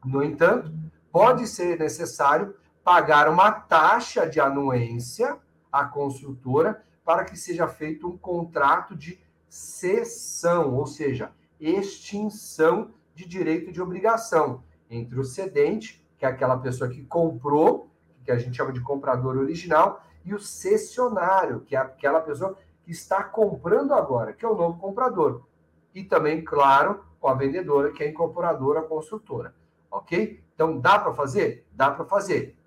No entanto, pode ser necessário pagar uma taxa de anuência à construtora para que seja feito um contrato de cessão, ou seja, extinção de direito de obrigação entre o cedente, que é aquela pessoa que comprou, que a gente chama de comprador original, e o cessionário, que é aquela pessoa está comprando agora, que é o novo comprador e também, claro, com a vendedora, que é a incorporadora, a construtora. Ok? Então, dá para fazer? Dá para fazer.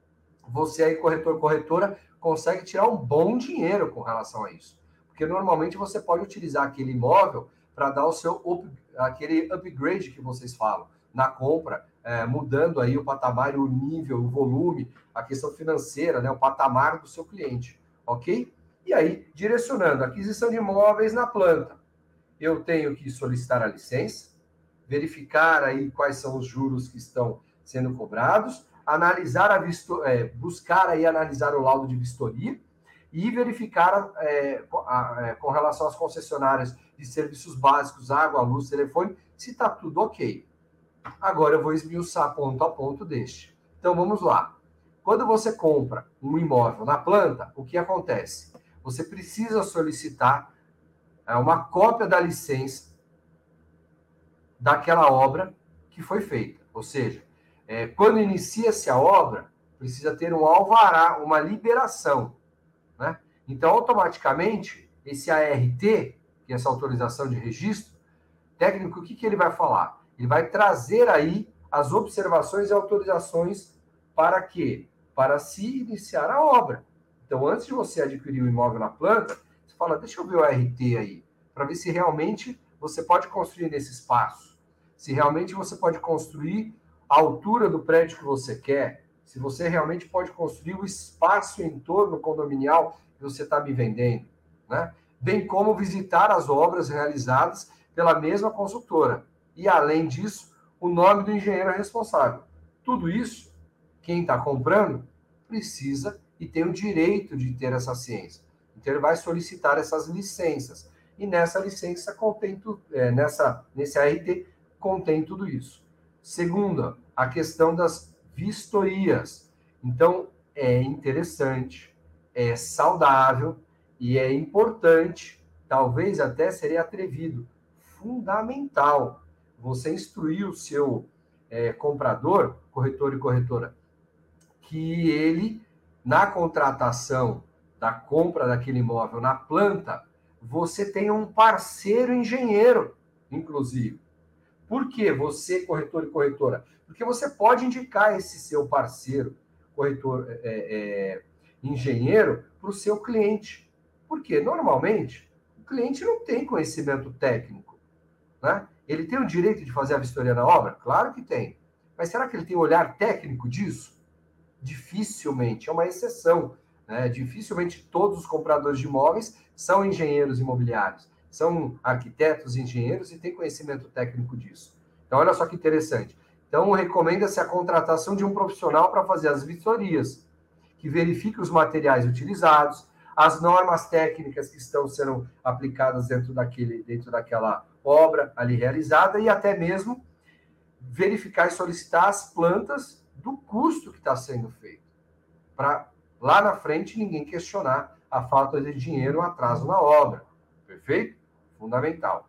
Você aí, corretor, corretora, consegue tirar um bom dinheiro com relação a isso. Porque normalmente você pode utilizar aquele imóvel para dar o seu up, aquele upgrade que vocês falam na compra, é, mudando aí o patamar, o nível, o volume, a questão financeira, né, o patamar do seu cliente, ok? E aí, direcionando aquisição de imóveis na planta eu tenho que solicitar a licença, verificar aí quais são os juros que estão sendo cobrados, analisar a visto, é, buscar aí analisar o laudo de vistoria e verificar é, a, é, com relação às concessionárias de serviços básicos, água, luz, telefone, se está tudo ok. Agora eu vou esmiuçar ponto a ponto deste. Então vamos lá. Quando você compra um imóvel na planta, o que acontece? Você precisa solicitar é uma cópia da licença daquela obra que foi feita. Ou seja, é, quando inicia-se a obra, precisa ter um alvará, uma liberação. Né? Então, automaticamente, esse ART, que é essa autorização de registro, técnico, o que, que ele vai falar? Ele vai trazer aí as observações e autorizações para quê? Para se iniciar a obra. Então, antes de você adquirir o imóvel na planta, fala, deixa eu ver o RT aí, para ver se realmente você pode construir nesse espaço. Se realmente você pode construir a altura do prédio que você quer, se você realmente pode construir o espaço em torno condominial que você está me vendendo, né? Bem como visitar as obras realizadas pela mesma consultora. E, além disso, o nome do engenheiro responsável. Tudo isso, quem está comprando precisa e tem o direito de ter essa ciência. Então, ele vai solicitar essas licenças. E nessa licença contém tudo, é, nessa, nesse ART contém tudo isso. Segunda, a questão das vistorias. Então, é interessante, é saudável e é importante, talvez até seria atrevido, fundamental, você instruir o seu é, comprador, corretor e corretora, que ele, na contratação da compra daquele imóvel na planta, você tenha um parceiro engenheiro, inclusive. Por que você, corretor e corretora? Porque você pode indicar esse seu parceiro, corretor, é, é, engenheiro, para o seu cliente. Porque, normalmente, o cliente não tem conhecimento técnico. Né? Ele tem o direito de fazer a vistoria na obra? Claro que tem. Mas será que ele tem olhar técnico disso? Dificilmente, é uma exceção. Né? Dificilmente todos os compradores de imóveis são engenheiros imobiliários, são arquitetos, engenheiros e têm conhecimento técnico disso. Então, olha só que interessante. Então, recomenda-se a contratação de um profissional para fazer as vistorias, que verifique os materiais utilizados, as normas técnicas que estão sendo aplicadas dentro, daquele, dentro daquela obra ali realizada e até mesmo verificar e solicitar as plantas do custo que está sendo feito, para lá na frente ninguém questionar a falta de dinheiro ou atraso na obra. Perfeito? Fundamental.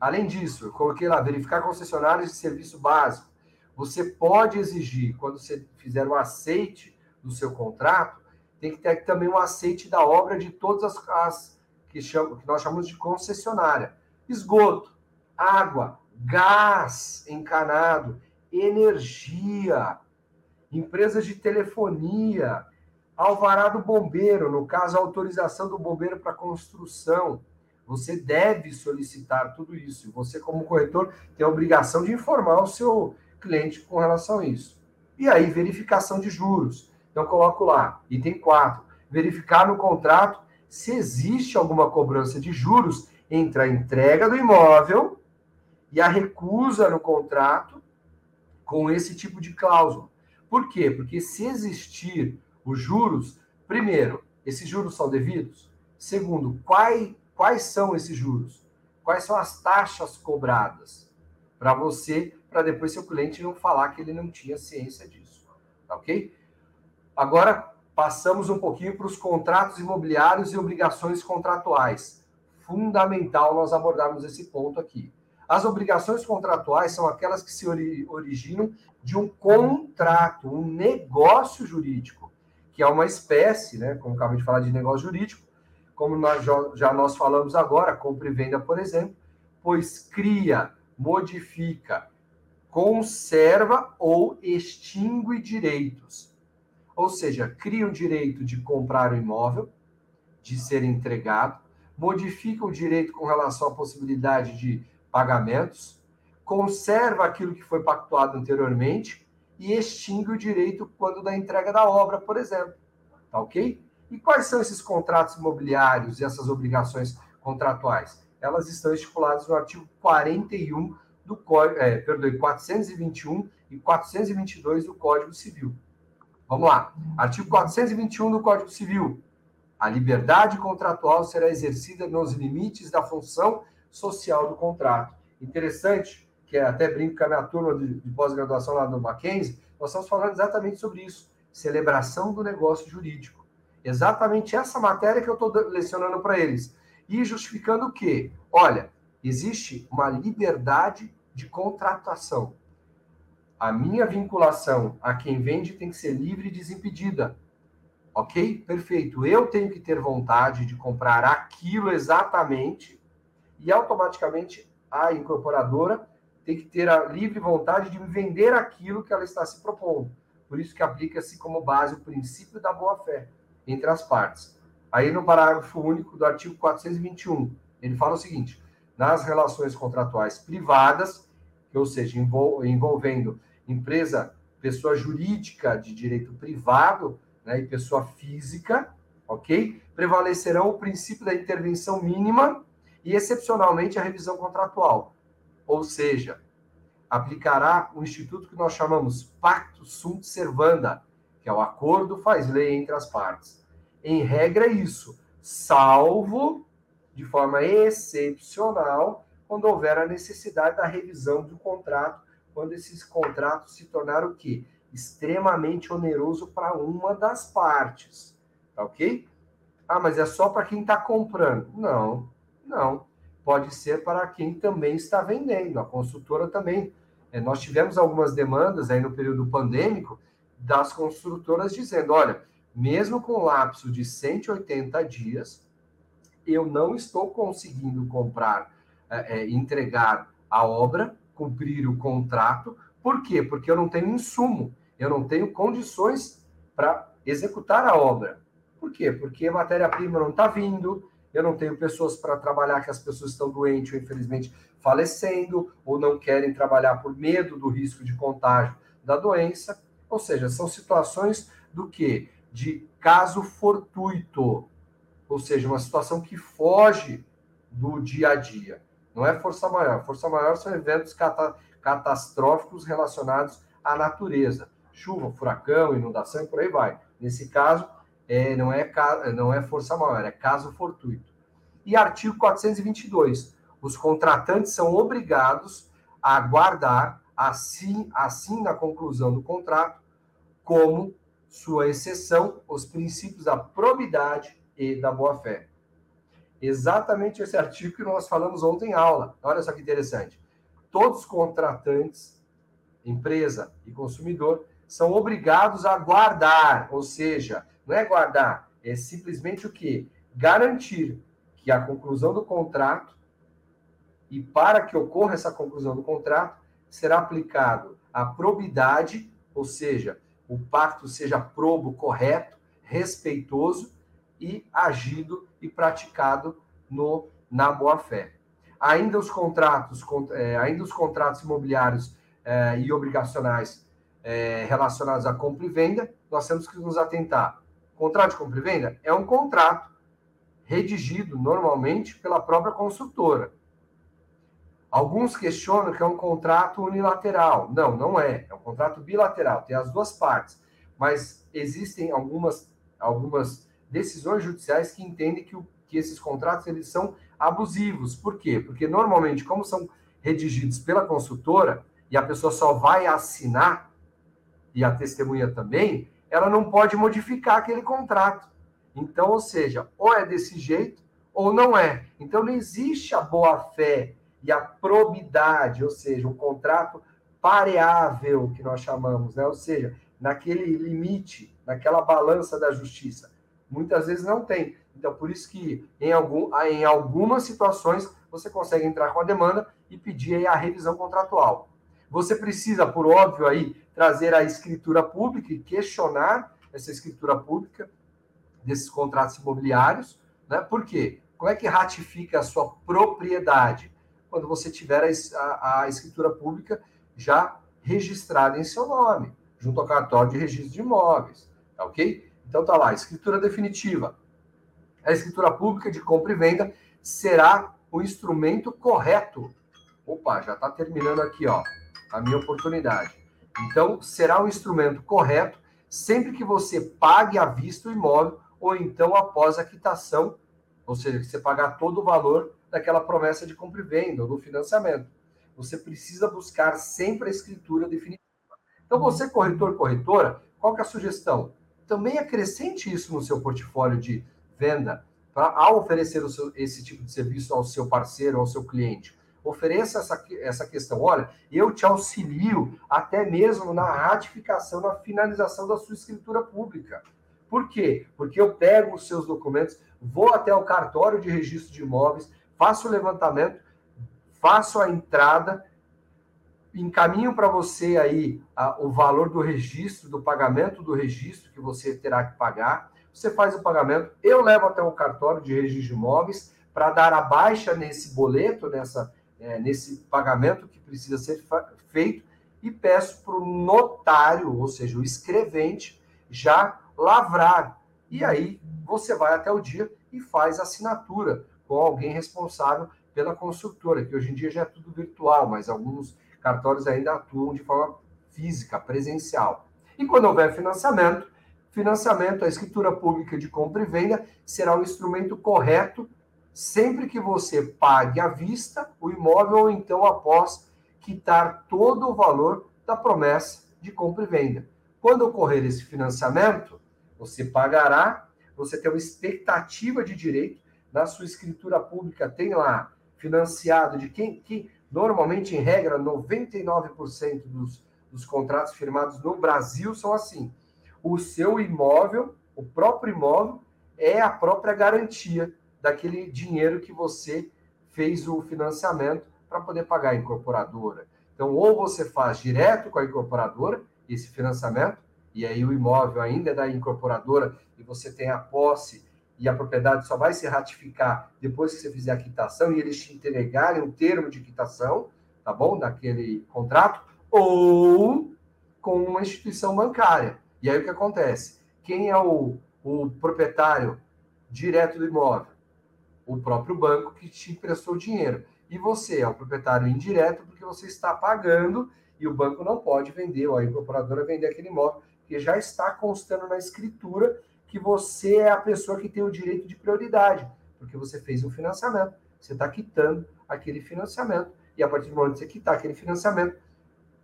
Além disso, eu coloquei lá, verificar concessionários de serviço básico. Você pode exigir, quando você fizer o aceite do seu contrato, tem que ter também um aceite da obra de todas as, as que, que nós chamamos de concessionária. Esgoto, água, gás encanado, energia, empresas de telefonia, alvará do bombeiro, no caso, a autorização do bombeiro para construção. Você deve solicitar tudo isso. Você, como corretor, tem a obrigação de informar o seu cliente com relação a isso. E aí, verificação de juros. Então, coloco lá, item 4, verificar no contrato se existe alguma cobrança de juros entre a entrega do imóvel e a recusa no contrato com esse tipo de cláusula. Por quê? Porque se existir os juros, primeiro, esses juros são devidos? Segundo, quais, quais são esses juros? Quais são as taxas cobradas para você, para depois seu cliente não falar que ele não tinha ciência disso. Tá ok? Agora, passamos um pouquinho para os contratos imobiliários e obrigações contratuais. Fundamental nós abordarmos esse ponto aqui. As obrigações contratuais são aquelas que se originam de um contrato, um negócio jurídico, que é uma espécie, né, como acabei de falar de negócio jurídico, como nós já nós falamos agora, compra e venda, por exemplo, pois cria, modifica, conserva ou extingue direitos. Ou seja, cria o direito de comprar o imóvel, de ser entregado, modifica o direito com relação à possibilidade de pagamentos, conserva aquilo que foi pactuado anteriormente e extingue o direito quando da entrega da obra, por exemplo. Tá ok? E quais são esses contratos imobiliários e essas obrigações contratuais? Elas estão estipuladas no artigo 41 do Código, é, perdão, 421 e 422 do Código Civil. Vamos lá. Artigo 421 do Código Civil. A liberdade contratual será exercida nos limites da função social do contrato. Interessante, que é, até brinco com a minha turma de, de pós-graduação lá no Mackenzie, nós estamos falando exatamente sobre isso. Celebração do negócio jurídico. Exatamente essa matéria que eu estou lecionando para eles. E justificando o quê? Olha, existe uma liberdade de contratação a minha vinculação a quem vende tem que ser livre e desimpedida. Ok? Perfeito. Eu tenho que ter vontade de comprar aquilo exatamente e automaticamente a incorporadora tem que ter a livre vontade de vender aquilo que ela está se propondo. Por isso que aplica-se como base o princípio da boa-fé entre as partes. Aí no parágrafo único do artigo 421, ele fala o seguinte: nas relações contratuais privadas, ou seja, envolvendo empresa, pessoa jurídica de direito privado né, e pessoa física, ok? Prevalecerão o princípio da intervenção mínima e, excepcionalmente, a revisão contratual. Ou seja, aplicará o instituto que nós chamamos Pacto Sunt Servanda, que é o acordo faz lei entre as partes. Em regra, é isso, salvo de forma excepcional quando houver a necessidade da revisão do contrato quando esses contratos se tornaram o quê? Extremamente oneroso para uma das partes. Tá ok? Ah, mas é só para quem está comprando. Não, não. Pode ser para quem também está vendendo. A construtora também. É, nós tivemos algumas demandas aí no período pandêmico das construtoras dizendo: olha, mesmo com lapso de 180 dias, eu não estou conseguindo comprar, é, é, entregar a obra cumprir o contrato. Por quê? Porque eu não tenho insumo, eu não tenho condições para executar a obra. Por quê? Porque a matéria-prima não está vindo, eu não tenho pessoas para trabalhar, que as pessoas estão doentes ou infelizmente falecendo, ou não querem trabalhar por medo do risco de contágio da doença. Ou seja, são situações do que? De caso fortuito, ou seja, uma situação que foge do dia a dia. Não é força maior. Força maior são eventos cata catastróficos relacionados à natureza. Chuva, furacão, inundação e por aí vai. Nesse caso, é, não, é, não é força maior, é caso fortuito. E artigo 422. Os contratantes são obrigados a guardar, assim, assim na conclusão do contrato, como sua exceção, os princípios da probidade e da boa-fé. Exatamente esse artigo que nós falamos ontem em aula. Olha só que interessante. Todos os contratantes, empresa e consumidor, são obrigados a guardar, ou seja, não é guardar, é simplesmente o que? Garantir que a conclusão do contrato e para que ocorra essa conclusão do contrato será aplicado a probidade, ou seja, o pacto seja probo, correto, respeitoso e agido e praticado no na boa fé. Ainda os contratos, é, ainda os contratos imobiliários é, e obrigacionais é, relacionados à compra e venda, nós temos que nos atentar Contrato de compra e venda é um contrato redigido normalmente pela própria construtora. Alguns questionam que é um contrato unilateral. Não, não é. É um contrato bilateral, tem as duas partes. Mas existem algumas, algumas decisões judiciais que entendem que, o, que esses contratos eles são abusivos. Por quê? Porque normalmente, como são redigidos pela construtora e a pessoa só vai assinar e a testemunha também, ela não pode modificar aquele contrato. Então, ou seja, ou é desse jeito ou não é. Então, não existe a boa-fé e a probidade, ou seja, um contrato pareável, que nós chamamos, né? ou seja, naquele limite, naquela balança da justiça. Muitas vezes não tem. Então, por isso que em, algum, em algumas situações você consegue entrar com a demanda e pedir a revisão contratual. Você precisa, por óbvio, aí trazer a escritura pública e questionar essa escritura pública desses contratos imobiliários, né? Por quê? Como é que ratifica a sua propriedade? Quando você tiver a, a, escritura pública já registrada em seu nome, junto ao cartório de registro de imóveis, tá ok? Então tá lá, escritura definitiva. A escritura pública de compra e venda será o instrumento correto. Opa, já está terminando aqui, ó, a minha oportunidade. Então, será o um instrumento correto sempre que você pague à vista o imóvel ou então após a quitação, ou seja, que você pagar todo o valor daquela promessa de compra e venda ou do financiamento. Você precisa buscar sempre a escritura definitiva. Então, você, corretor, corretora, qual que é a sugestão? Também acrescente isso no seu portfólio de venda, para ao oferecer seu, esse tipo de serviço ao seu parceiro, ao seu cliente ofereça essa, essa questão. Olha, eu te auxilio até mesmo na ratificação, na finalização da sua escritura pública. Por quê? Porque eu pego os seus documentos, vou até o cartório de registro de imóveis, faço o levantamento, faço a entrada, encaminho para você aí a, o valor do registro, do pagamento do registro que você terá que pagar. Você faz o pagamento, eu levo até o cartório de registro de imóveis para dar a baixa nesse boleto, nessa é, nesse pagamento que precisa ser feito e peço para o notário, ou seja, o escrevente, já lavrar. E aí você vai até o dia e faz assinatura com alguém responsável pela construtora, que hoje em dia já é tudo virtual, mas alguns cartórios ainda atuam de forma física, presencial. E quando houver financiamento, financiamento, a escritura pública de compra e venda será o instrumento correto sempre que você pague à vista o imóvel ou então após quitar todo o valor da promessa de compra e venda. Quando ocorrer esse financiamento, você pagará, você tem uma expectativa de direito, na sua escritura pública tem lá financiado de quem que normalmente em regra 99% dos, dos contratos firmados no Brasil são assim. O seu imóvel, o próprio imóvel é a própria garantia daquele dinheiro que você fez o financiamento para poder pagar a incorporadora. Então, ou você faz direto com a incorporadora esse financiamento, e aí o imóvel ainda é da incorporadora e você tem a posse e a propriedade só vai se ratificar depois que você fizer a quitação e eles te entregarem um termo de quitação, tá bom? Daquele contrato, ou com uma instituição bancária. E aí o que acontece? Quem é o, o proprietário direto do imóvel? O próprio banco que te emprestou dinheiro. E você é o proprietário indireto porque você está pagando e o banco não pode vender, ou a incorporadora vender aquele imóvel, porque já está constando na escritura que você é a pessoa que tem o direito de prioridade, porque você fez um financiamento, você está quitando aquele financiamento, e a partir do momento que você quitar aquele financiamento,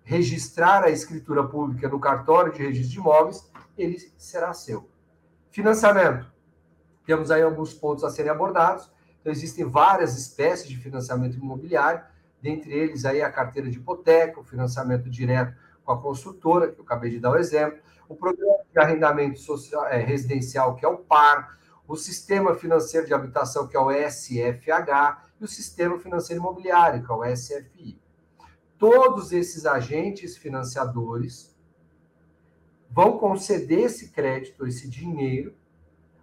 registrar a escritura pública no cartório de registro de imóveis, ele será seu. Financiamento. Temos aí alguns pontos a serem abordados. Então, existem várias espécies de financiamento imobiliário, dentre eles aí a carteira de hipoteca, o financiamento direto com a construtora, que eu acabei de dar o exemplo, o programa de arrendamento social, é, residencial, que é o PAR, o sistema financeiro de habitação, que é o SFH, e o sistema financeiro imobiliário, que é o SFI. Todos esses agentes financiadores vão conceder esse crédito, esse dinheiro,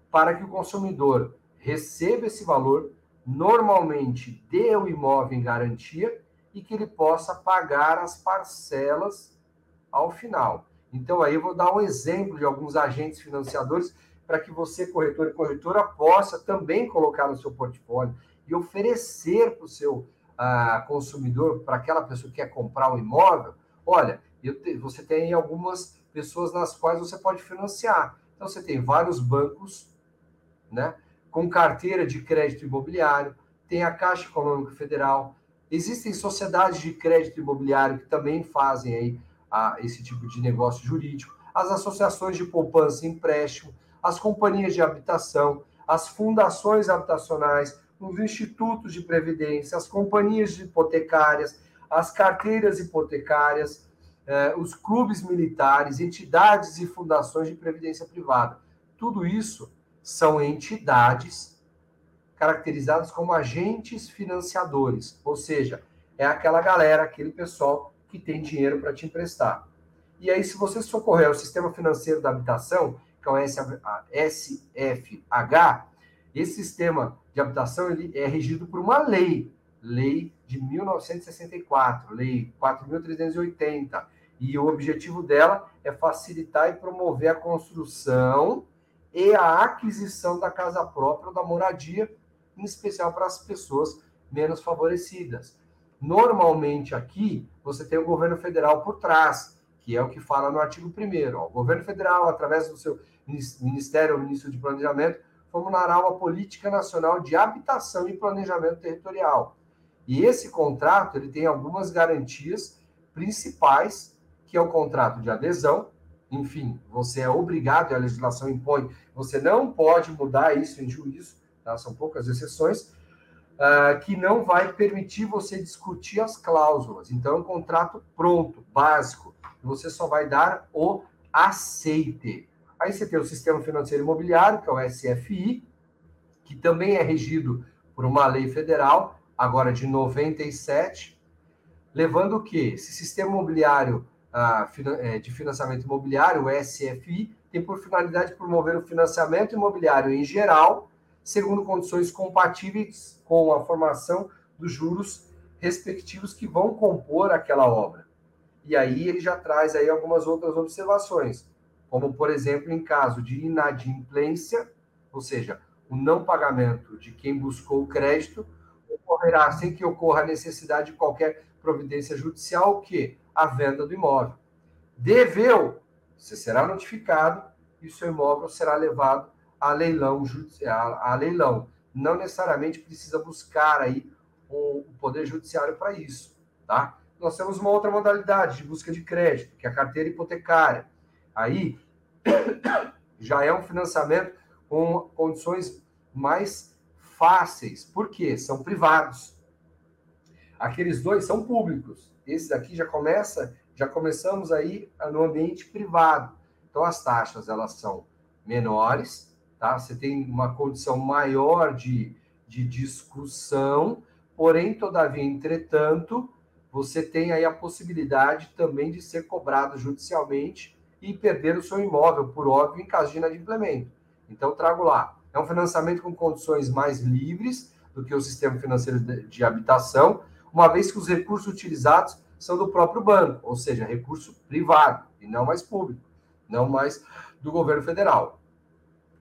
para que o consumidor receba esse valor, normalmente dê o imóvel em garantia e que ele possa pagar as parcelas ao final. Então, aí eu vou dar um exemplo de alguns agentes financiadores para que você, corretor e corretora, possa também colocar no seu portfólio e oferecer para o seu uh, consumidor, para aquela pessoa que quer comprar um imóvel, olha, te, você tem algumas pessoas nas quais você pode financiar. Então, você tem vários bancos, né, com carteira de crédito imobiliário, tem a Caixa Econômica Federal, existem sociedades de crédito imobiliário que também fazem aí a esse tipo de negócio jurídico, as associações de poupança e empréstimo, as companhias de habitação, as fundações habitacionais, os institutos de previdência, as companhias hipotecárias, as carteiras hipotecárias, eh, os clubes militares, entidades e fundações de previdência privada. Tudo isso são entidades caracterizadas como agentes financiadores, ou seja, é aquela galera, aquele pessoal que tem dinheiro para te emprestar. E aí, se você socorrer ao Sistema Financeiro da Habitação, que é o SFH, esse sistema de habitação ele é regido por uma lei, lei de 1964, lei 4.380, e o objetivo dela é facilitar e promover a construção e a aquisição da casa própria ou da moradia, em especial para as pessoas menos favorecidas. Normalmente aqui você tem o governo federal por trás, que é o que fala no artigo 1 O governo federal, através do seu Ministério ou Ministro de Planejamento, formulará uma política nacional de habitação e planejamento territorial. E esse contrato ele tem algumas garantias principais, que é o contrato de adesão. Enfim, você é obrigado, a legislação impõe, você não pode mudar isso em juízo, tá? são poucas exceções uh, que não vai permitir você discutir as cláusulas. Então, é um contrato pronto, básico. Você só vai dar o aceite. Aí você tem o Sistema Financeiro Imobiliário, que é o SFI, que também é regido por uma lei federal, agora de 97, levando que? Esse sistema imobiliário de financiamento imobiliário, o SFI, tem por finalidade promover o financiamento imobiliário em geral, segundo condições compatíveis com a formação dos juros respectivos que vão compor aquela obra. E aí ele já traz aí algumas outras observações, como por exemplo em caso de inadimplência, ou seja, o não pagamento de quem buscou o crédito, ocorrerá sem que ocorra a necessidade de qualquer providência judicial, que? A venda do imóvel. Deveu, você será notificado e o seu imóvel será levado a leilão, a, a leilão. Não necessariamente precisa buscar aí o, poder judiciário para isso, tá? Nós temos uma outra modalidade de busca de crédito, que é a carteira hipotecária. Aí já é um financiamento com condições mais fáceis. Por quê? São privados. Aqueles dois são públicos. Esse daqui já começa, já começamos aí no ambiente privado. Então as taxas elas são menores, tá? Você tem uma condição maior de, de discussão, porém, todavia, entretanto, você tem aí a possibilidade também de ser cobrado judicialmente e perder o seu imóvel, por óbvio, em caso de inadimplemento. Então, trago lá. É um financiamento com condições mais livres do que o sistema financeiro de habitação, uma vez que os recursos utilizados são do próprio banco, ou seja, recurso privado e não mais público, não mais do governo federal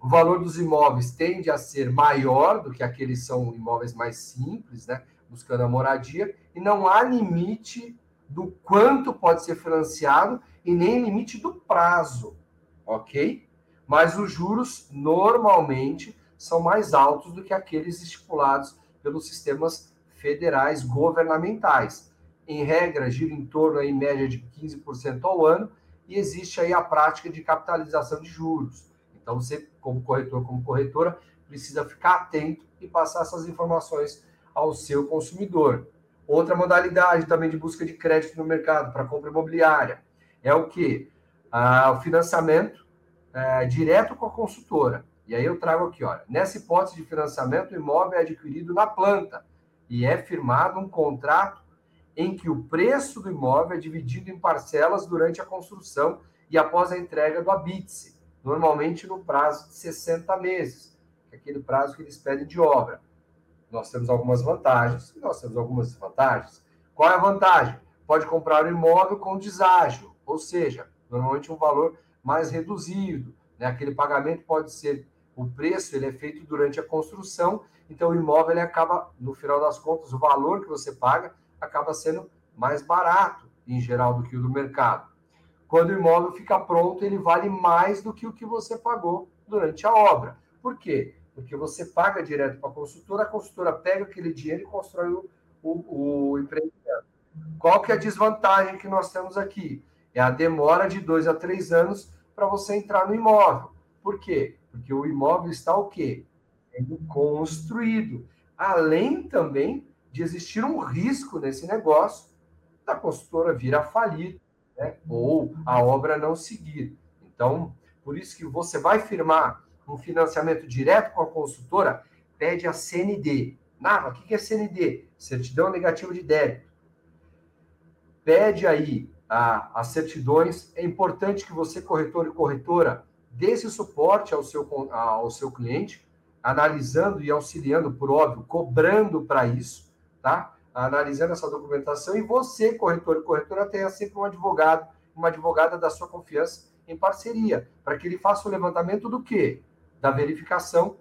o valor dos imóveis tende a ser maior do que aqueles são imóveis mais simples, né? Buscando a moradia, e não há limite do quanto pode ser financiado e nem limite do prazo. ok? Mas os juros normalmente são mais altos do que aqueles estipulados pelos sistemas federais governamentais. Em regra, gira em torno, em média, de 15% ao ano, e existe aí a prática de capitalização de juros. Então, você, como corretor, como corretora, precisa ficar atento e passar essas informações ao seu consumidor. Outra modalidade também de busca de crédito no mercado para compra imobiliária é o que? Ah, o financiamento é, direto com a consultora. E aí eu trago aqui, olha, nessa hipótese de financiamento, o imóvel é adquirido na planta e é firmado um contrato em que o preço do imóvel é dividido em parcelas durante a construção e após a entrega do habite normalmente no prazo de 60 meses, é aquele prazo que eles pedem de obra. Nós temos algumas vantagens nós temos algumas desvantagens. Qual é a vantagem? Pode comprar o imóvel com deságio, ou seja, normalmente um valor mais reduzido. Né? Aquele pagamento pode ser, o preço ele é feito durante a construção, então o imóvel ele acaba, no final das contas, o valor que você paga acaba sendo mais barato, em geral, do que o do mercado. Quando o imóvel fica pronto, ele vale mais do que o que você pagou durante a obra. Por quê? Porque você paga direto para a consultora, a consultora pega aquele dinheiro e constrói o, o, o empreendimento. Qual que é a desvantagem que nós temos aqui? É a demora de dois a três anos para você entrar no imóvel. Por quê? Porque o imóvel está o quê? Sendo construído. Além também de existir um risco nesse negócio da consultora vir a falir, né? ou a obra não seguir. Então, por isso que você vai firmar um financiamento direto com a consultora, pede a CND. Nava, o que é CND? Certidão negativa de débito. Pede aí as certidões. É importante que você, corretor e corretora, dê esse suporte ao seu, ao seu cliente, analisando e auxiliando, por óbvio, cobrando para isso tá? Analisando essa documentação e você, corretor e corretora, tenha sempre um advogado, uma advogada da sua confiança em parceria, para que ele faça o levantamento do quê? Da verificação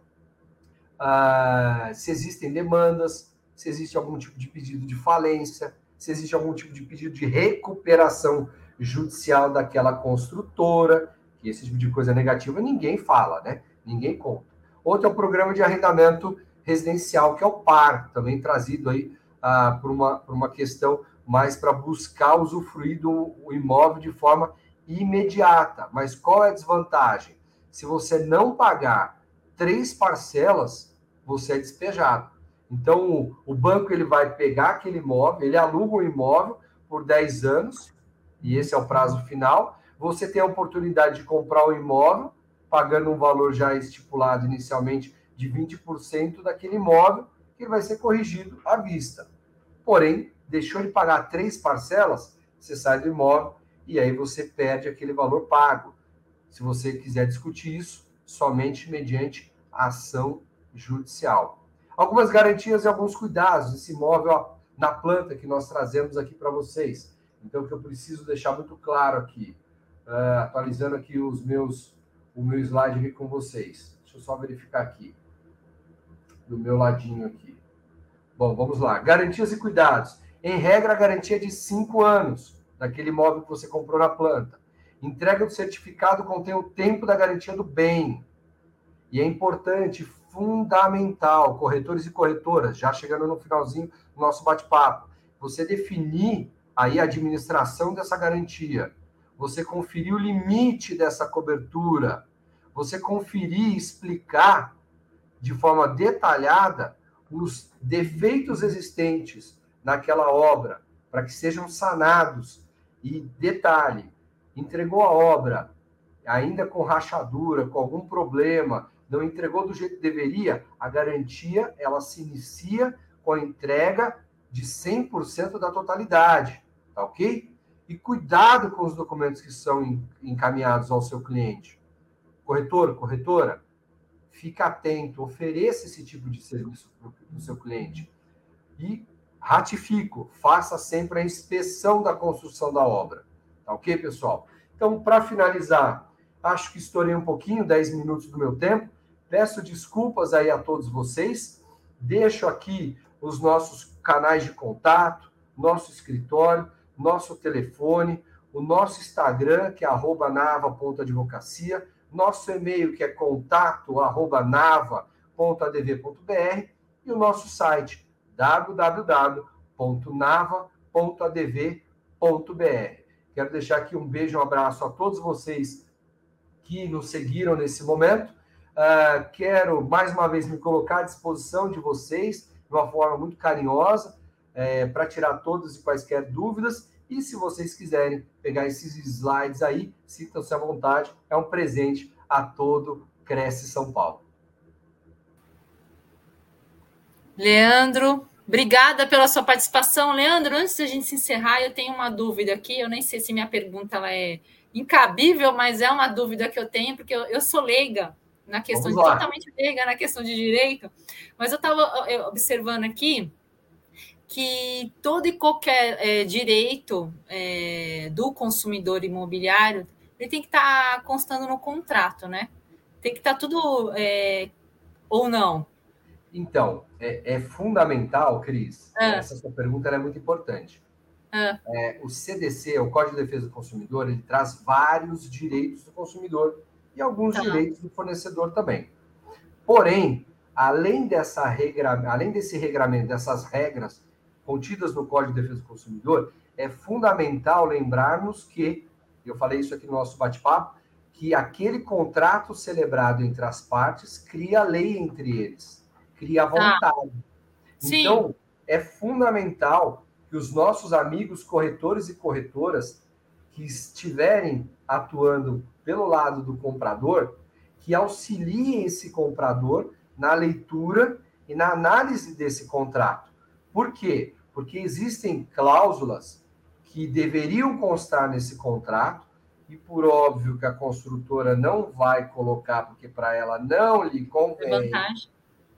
ah, se existem demandas, se existe algum tipo de pedido de falência, se existe algum tipo de pedido de recuperação judicial daquela construtora, que esse tipo de coisa negativa ninguém fala, né? Ninguém conta. Outro é o programa de arrendamento residencial, que é o PAR, também trazido aí ah, por, uma, por uma questão mais para buscar usufruir do imóvel de forma imediata. Mas qual é a desvantagem? Se você não pagar três parcelas, você é despejado. Então, o banco ele vai pegar aquele imóvel, ele aluga o imóvel por 10 anos, e esse é o prazo final. Você tem a oportunidade de comprar o imóvel, pagando um valor já estipulado inicialmente de 20% daquele imóvel, que vai ser corrigido à vista. Porém, deixou de pagar três parcelas, você sai do imóvel e aí você perde aquele valor pago. Se você quiser discutir isso, somente mediante ação judicial. Algumas garantias e alguns cuidados desse imóvel na planta que nós trazemos aqui para vocês. Então, que eu preciso deixar muito claro aqui, uh, atualizando aqui os meus, o meu slide aqui com vocês. Deixa eu só verificar aqui do meu ladinho aqui. Bom, vamos lá. Garantias e cuidados. Em regra, a garantia é de cinco anos daquele imóvel que você comprou na planta. Entrega do certificado contém o tempo da garantia do bem. E é importante, fundamental, corretores e corretoras, já chegando no finalzinho do nosso bate-papo, você definir aí a administração dessa garantia. Você conferir o limite dessa cobertura. Você conferir e explicar de forma detalhada os defeitos existentes naquela obra, para que sejam sanados. E detalhe, entregou a obra ainda com rachadura, com algum problema, não entregou do jeito que deveria, a garantia ela se inicia com a entrega de 100% da totalidade, tá ok? E cuidado com os documentos que são encaminhados ao seu cliente. Corretor, corretora, fica atento, ofereça esse tipo de serviço para o seu cliente. E ratifico, faça sempre a inspeção da construção da obra. Tá ok, pessoal? Então, para finalizar, acho que estourei um pouquinho, 10 minutos do meu tempo. Peço desculpas aí a todos vocês. Deixo aqui os nossos canais de contato, nosso escritório, nosso telefone. o nosso Instagram, que é nava.advocacia, nosso e-mail, que é contato nava.adv.br e o nosso site www.nava.adv.br. Quero deixar aqui um beijo, um abraço a todos vocês que nos seguiram nesse momento. Uh, quero mais uma vez me colocar à disposição de vocês de uma forma muito carinhosa é, para tirar todas e quaisquer dúvidas. E se vocês quiserem pegar esses slides aí, sintam-se à vontade. É um presente a todo Cresce São Paulo. Leandro, obrigada pela sua participação. Leandro, antes da gente se encerrar, eu tenho uma dúvida aqui. Eu nem sei se minha pergunta ela é incabível, mas é uma dúvida que eu tenho, porque eu, eu sou leiga na questão de totalmente leiga na questão de direito, mas eu estava observando aqui que todo e qualquer é, direito é, do consumidor imobiliário ele tem que estar tá constando no contrato, né? Tem que estar tá tudo é, ou não? Então, é, é fundamental, Cris, ah. essa sua pergunta é muito importante. Ah. É, o CDC, o Código de Defesa do Consumidor, ele traz vários direitos do consumidor e alguns tá. direitos do fornecedor também. Porém, além dessa regra, além desse regramento, dessas regras contidas no Código de Defesa do Consumidor, é fundamental lembrarmos que, eu falei isso aqui no nosso bate-papo, que aquele contrato celebrado entre as partes cria lei entre eles, cria tá. vontade. Então, é fundamental que os nossos amigos corretores e corretoras que estiverem atuando pelo lado do comprador, que auxiliem esse comprador na leitura e na análise desse contrato. Por quê? Porque existem cláusulas que deveriam constar nesse contrato e por óbvio que a construtora não vai colocar porque para ela não lhe convém,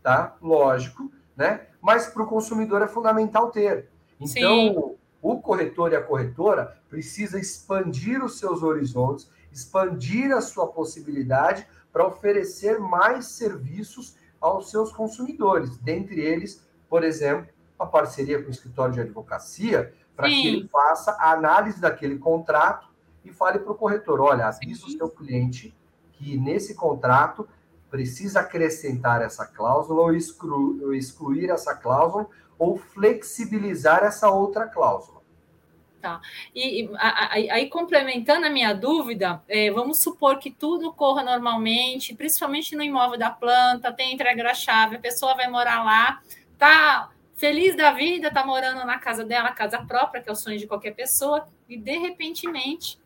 tá? Lógico, né? Mas para o consumidor é fundamental ter. Então, Sim. o corretor e a corretora precisa expandir os seus horizontes, expandir a sua possibilidade para oferecer mais serviços aos seus consumidores, dentre eles, por exemplo, a parceria com o escritório de advocacia, para que ele faça a análise daquele contrato e fale para o corretor: olha, avisa o seu cliente que nesse contrato precisa acrescentar essa cláusula ou excluir, ou excluir essa cláusula ou flexibilizar essa outra cláusula. Tá. E, aí, complementando a minha dúvida, é, vamos supor que tudo corra normalmente, principalmente no imóvel da planta, tem entrega da chave, a pessoa vai morar lá, tá feliz da vida, tá morando na casa dela, casa própria, que é o sonho de qualquer pessoa, e de repentemente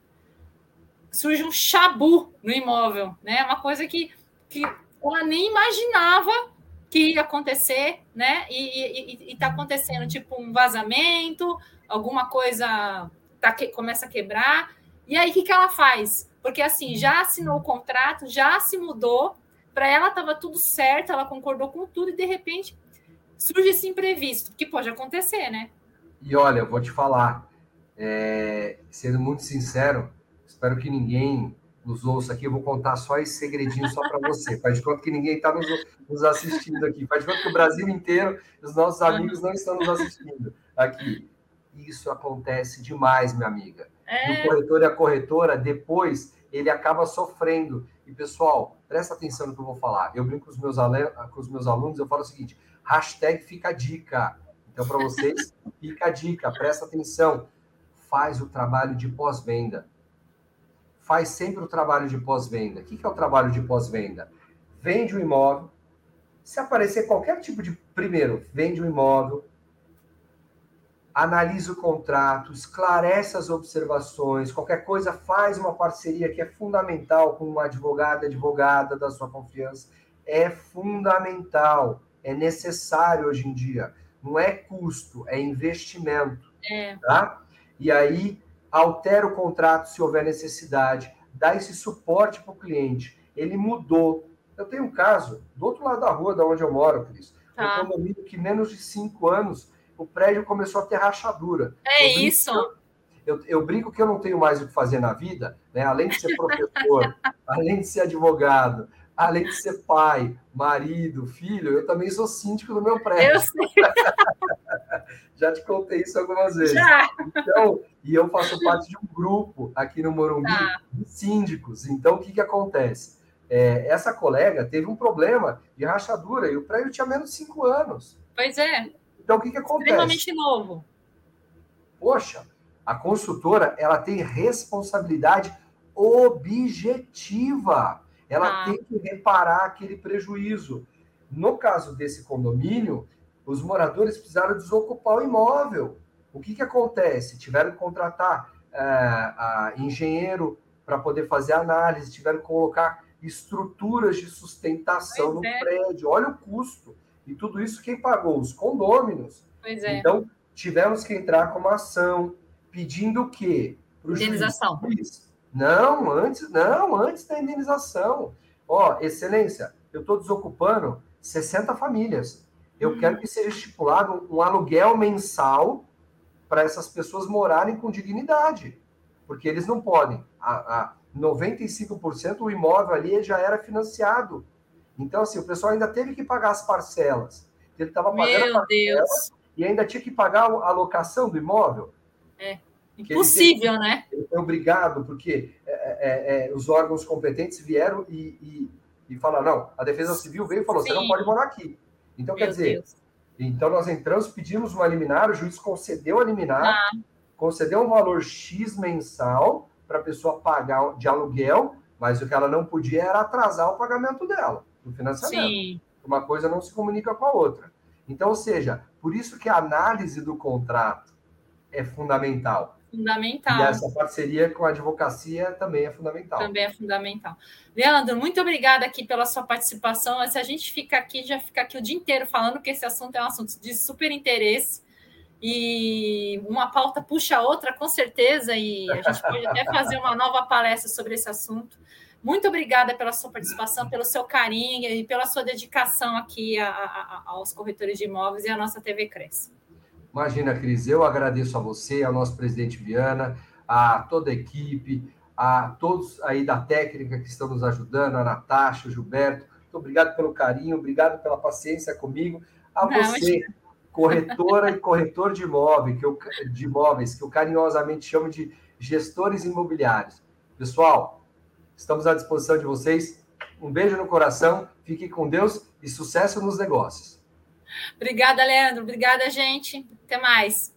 surge um chabu no imóvel, né? Uma coisa que, que ela nem imaginava que ia acontecer, né? E está acontecendo tipo um vazamento, alguma coisa tá que, começa a quebrar. E aí o que, que ela faz? Porque assim, já assinou o contrato, já se mudou, para ela estava tudo certo, ela concordou com tudo, e de repente surge esse imprevisto, que pode acontecer, né? E olha, eu vou te falar, é, sendo muito sincero, espero que ninguém nos ouça aqui, eu vou contar só esse segredinho só para você. Faz de conta que ninguém está nos, nos, assistindo aqui. Faz de conta que o Brasil inteiro, os nossos amigos não estão nos assistindo aqui. Isso acontece demais, minha amiga. É... E o corretor e a corretora, depois, ele acaba sofrendo. E, pessoal, presta atenção no que eu vou falar. Eu brinco com os meus, com os meus alunos, eu falo o seguinte, hashtag fica a dica. Então, para vocês, fica a dica, presta atenção. Faz o trabalho de pós-venda faz sempre o trabalho de pós-venda. O que é o trabalho de pós-venda? Vende o imóvel. Se aparecer qualquer tipo de. Primeiro, vende o imóvel, analisa o contrato, esclarece as observações, qualquer coisa, faz uma parceria que é fundamental com uma advogada, advogada da sua confiança. É fundamental, é necessário hoje em dia. Não é custo, é investimento. É. Tá? E aí, altera o contrato se houver necessidade, dá esse suporte para o cliente. Ele mudou. Eu tenho um caso do outro lado da rua, da onde eu moro, Cris. Tá. Um condomínio que menos de cinco anos o prédio começou a ter rachadura. É eu isso. Eu, eu, brinco que eu não tenho mais o que fazer na vida, né? Além de ser professor, além de ser advogado, além de ser pai, marido, filho, eu também sou síndico do meu prédio. Eu sei. Já te contei isso algumas vezes. Já. Então, e eu faço parte de um grupo aqui no Morumbi Tá. de síndicos. Então, o que, que acontece? É, essa colega teve um problema de rachadura e o prédio tinha menos de cinco anos. Pois é, Então, o que, que acontece? extremamente novo. Poxa, a consultora ela tem responsabilidade objetiva. Ela Ah. tem que reparar aquele prejuízo. No caso desse condomínio, os moradores precisaram desocupar o imóvel. O que, que acontece? Tiveram que contratar a engenheiro para poder fazer análise, tiveram que colocar estruturas de sustentação Pois no é. prédio. Olha o custo. E tudo isso quem pagou? Os condôminos. Pois é. Então, tivemos que entrar com uma ação pedindo o quê? Pro. Indenização. Juiz, Não, antes, não, antes da indenização. Ó, excelência, eu estou desocupando 60 famílias. Eu Hum. quero que seja estipulado um aluguel mensal para essas pessoas morarem com dignidade. Porque eles não podem. A, a 95% o imóvel ali já era financiado. Então, assim, o pessoal ainda teve que pagar as parcelas. Ele estava pagando Meu Deus. e ainda tinha que pagar a locação do imóvel. Impossível, né? Ele foi obrigado, porque é, é, é, os órgãos competentes vieram e, e, e falaram: não, a Defesa Civil veio e falou: você não Sim. pode morar aqui. Então, quer Meu dizer, Deus. então nós entramos, pedimos uma liminar, o juiz concedeu a liminar, Ah. concedeu um valor X mensal para a pessoa pagar de aluguel, mas o que ela não podia era atrasar o pagamento dela, do financiamento Sim, uma coisa não se comunica com a outra. Então, ou seja, por isso que a análise do contrato é fundamental. E fundamental. essa parceria com a advocacia também é fundamental. Também é fundamental. Leandro, muito obrigada aqui pela sua participação. Se a gente fica aqui, já fica aqui o dia inteiro falando que esse assunto é um assunto de super interesse e uma pauta puxa a outra, com certeza, e a gente pode até fazer uma nova palestra sobre esse assunto. Muito obrigada pela sua participação, pelo seu carinho e pela sua dedicação aqui a- a- aos corretores de imóveis e à nossa TV Cresce. Imagina, Cris, eu agradeço a você, ao nosso presidente Viana, a toda a equipe, a todos aí da técnica que estão nos ajudando, a Natasha, o Gilberto. Muito obrigado pelo carinho, obrigado pela paciência comigo. A Não, você, corretora e corretor de, imóvel, que eu, de imóveis, que eu carinhosamente chamo de gestores imobiliários. Pessoal, estamos à disposição de vocês. Um beijo no coração, fiquem com Deus e sucesso nos negócios. Obrigada, Leandro. Obrigada, gente. Até mais.